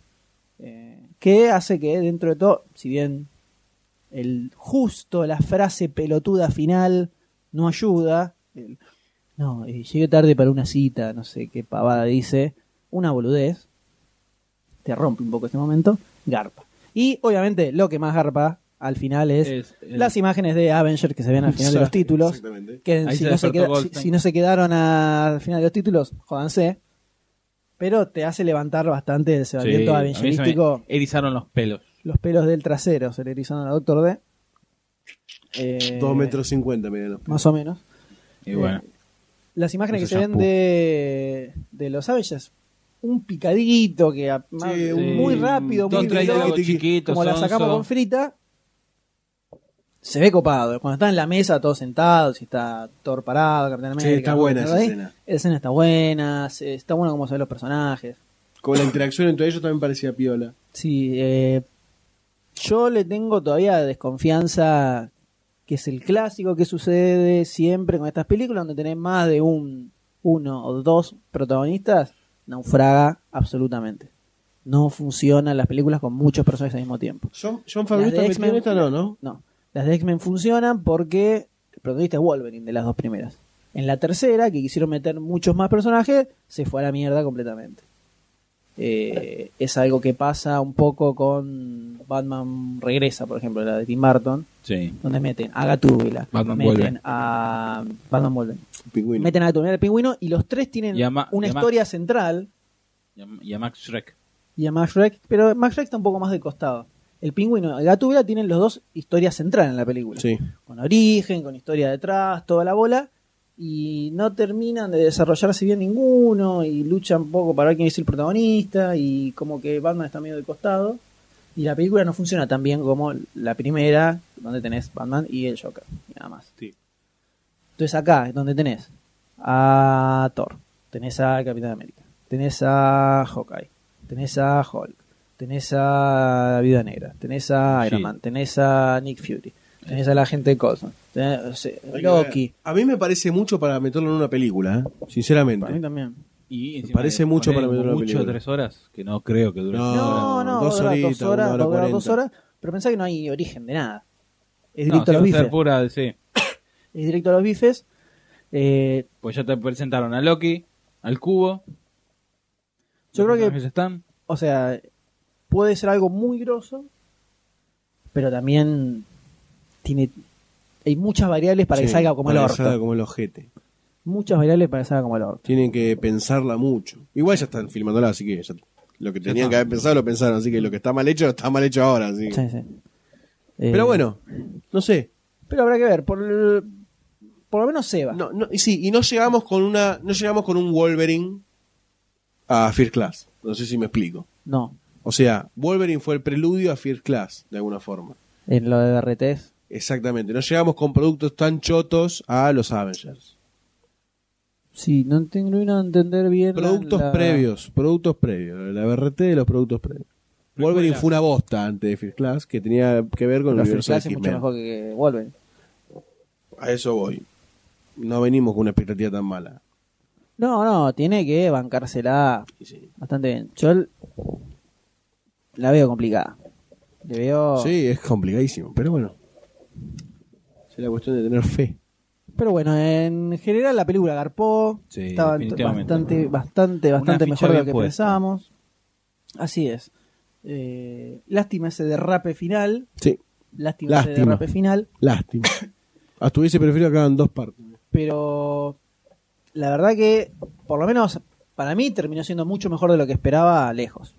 Eh, que hace que dentro de todo, si bien el justo la frase pelotuda final no ayuda, el, no, eh, llegué tarde para una cita, no sé qué pavada dice, una boludez, te rompe un poco este momento, garpa. Y obviamente lo que más garpa al final es, Es el- las imágenes de Avenger que se ven al final de los títulos. Exactamente. Que si se no, se despertó queda- si, Goldstein. si no se quedaron a- al final de los títulos, jódanse. Pero te hace levantar bastante el Sí, cebamiento a mí se me avengerístico. erizaron los pelos. Los pelos del trasero se le erizaron a Doctor D. Eh, Dos metros cincuenta, miren. Más o menos. Y bueno, Las imágenes que se ven de, de los Avengers. Un picadito que a- más- Sí, muy un- rápido, dos muy veloz, diálogos chiquitos, como la sonso. sacamos con frita. Se ve copado. Cuando está en la mesa todos sentados y está Thor parado, Capitán América. Sí, está buena esa ahí, escena. La escena está buena, se- está bueno como se ven los personajes. Con la interacción entre ellos también parecía piola. Sí, eh, yo le tengo todavía desconfianza que es el clásico que sucede siempre con estas películas donde tenés más de un uno o dos protagonistas, naufraga absolutamente. No funcionan las películas con muchos personajes al mismo tiempo. John, John Favreau en esta, no, ¿no? No, las de X-Men funcionan porque el protagonista es Wolverine de las dos primeras. En la tercera, que quisieron meter muchos más personajes, se fue a la mierda completamente. Eh, es algo que pasa un poco con Batman Regresa, por ejemplo, la de Tim Burton, sí. donde meten a Gatúbela, Batman meten vuelve. a Batman vuelve, Pingüino. meten a y al pingüino y los tres tienen Ma- una y a Max. historia central Y a, y a Max Shrek. y a Max Rex, pero Max Rex está un poco más de costado. El pingüino y Gatúbela tienen los dos historias centrales en la película Sí. con origen, con historia detrás, toda la bola, y no terminan de desarrollarse bien ninguno, y luchan un poco para ver quién es el protagonista, y como que Batman está medio de costado, y la película no funciona tan bien como la primera, donde tenés Batman y el Joker, y nada más. Sí. Entonces acá es donde tenés a Thor, tenés a Capitán América, tenés a Hawkeye, tenés a Hulk, tenés a Vida Negra, tenés a Iron Sí. Man, tenés a Nick Fury, tenés a la gente de Coulson, tenés o sea, Loki. A mí me parece mucho para meterlo en una película, ¿eh? sinceramente. Para mí también. Y encima parece de mucho para meter una mucho película. tres horas, que no creo que dure No, horas. No, no, dos horitas, dos horas, una hora dos horas, pero pensá que no hay origen de nada. Es No, directo sí a los bifes. pura, sí. Es directo a los bifes. Eh, Pues ya te presentaron a Loki, al cubo. yo creo que están. o sea, puede ser algo muy grosso, pero también tiene hay muchas variables para que salga como el que orto. salga como el ojete. Muchas variables para que salga como el orto. Tienen que pensarla mucho. Igual ya están filmándola, así que ya- lo que tenían que haber pensado lo pensaron, así que lo que está mal hecho está mal hecho ahora. así que- Sí, sí. Eh, Pero bueno, no sé. pero habrá que ver, por, el- por lo menos Seba. No, no, y sí, y no llegamos con una, no llegamos con un Wolverine a First Class. No sé si me explico. No, O sea, Wolverine fue el preludio a First Class, de alguna forma. en lo de BRTs. Exactamente. No llegamos con productos tan chotos a los Avengers. Sí, no termino de entender bien. Productos la- previos, productos previos. La BRT de los productos previos. Wolverine fue una bosta antes de First Class que tenía que ver con el Pero First universo de Class es mucho mejor que Wolverine. A eso voy. No venimos con una expectativa tan mala. No, no, tiene que bancársela bastante bien. Yo la veo complicada. Le veo. Sí, es complicadísimo, pero bueno. Es la cuestión de tener fe. Pero bueno, en general la película garpó. Sí, estaba bastante, bastante, Una bastante mejor de lo que puesta. pensábamos. Así es. Eh, lástima ese derrape final. Sí, Lástima, ese Lástima. derrape final. lástima. Hasta hubiese preferido que hagan dos partes. Pero la verdad que, por lo menos para mí, terminó siendo mucho mejor de lo que esperaba lejos.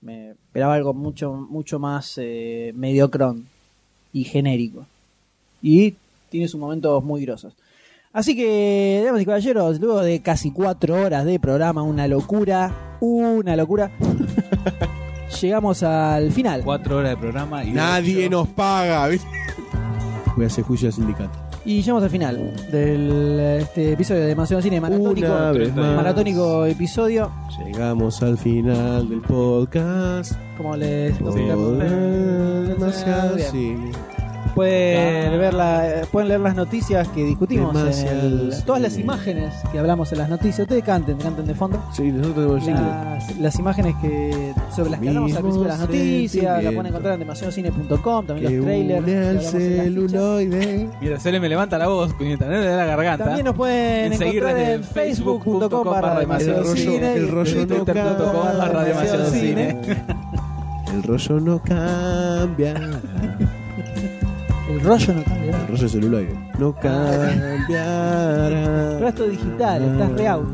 Me esperaba algo mucho, mucho más eh, mediocrón y genérico. Y tiene sus momentos muy grosos. Así que, damas y caballeros, luego de casi cuatro horas de programa, una locura, una locura, llegamos al final. Cuatro horas de programa y Nadie ocho- nos paga. ¿viste? Voy a hacer juicio al sindicato. Y llegamos al final del este episodio de Demasiado Cine maratónico, Una vez más. maratónico episodio. Llegamos al final del podcast. Como les comentamos. demasiado cine. Pueden ver, la, pueden leer las noticias que discutimos, en el- todas las imágenes que hablamos en las noticias. Ustedes canten, canten de fondo. Sí, nosotros tenemos. Las, las imágenes que sobre las que hablamos al principio de las noticias, la pueden encontrar en demasiadocine.com, también Que los trailers. fichas. celuloide. Mira, se le me levanta la voz, puñeta, no le da la garganta. También nos pueden En encontrar en facebook.com barra el demasiado rollo- cine. el rollo y no twitter.com barra barra demasiado cine. El rollo no cambia. El rollo no cambia. El rollo celuloide. No cambiará. Resto digital, estás re out.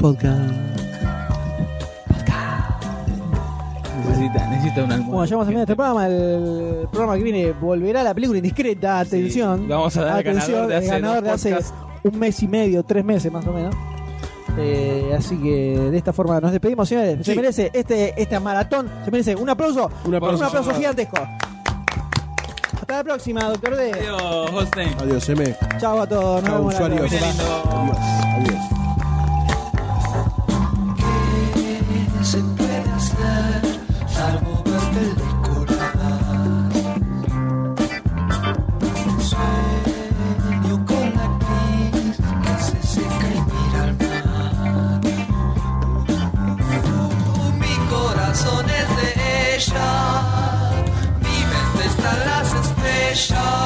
Podcast. Necesita, necesita un almohada. Bueno, llegamos al final de este programa. El programa que viene volverá la película indiscreta. Atención. vamos a dar al Atención, ganador de el hace ganador de hace un mes y medio, tres meses más o menos. Eh, así que de esta forma nos despedimos, señores. Se merece este, este maratón. Se merece un aplauso. Un aplauso. Un aplauso gigantesco. Hasta la próxima, doctor D. Adiós, Holstein. Adiós, M. Chao a todos. Nos Chao, vemos usuarios. Adiós. Adiós. Krishna.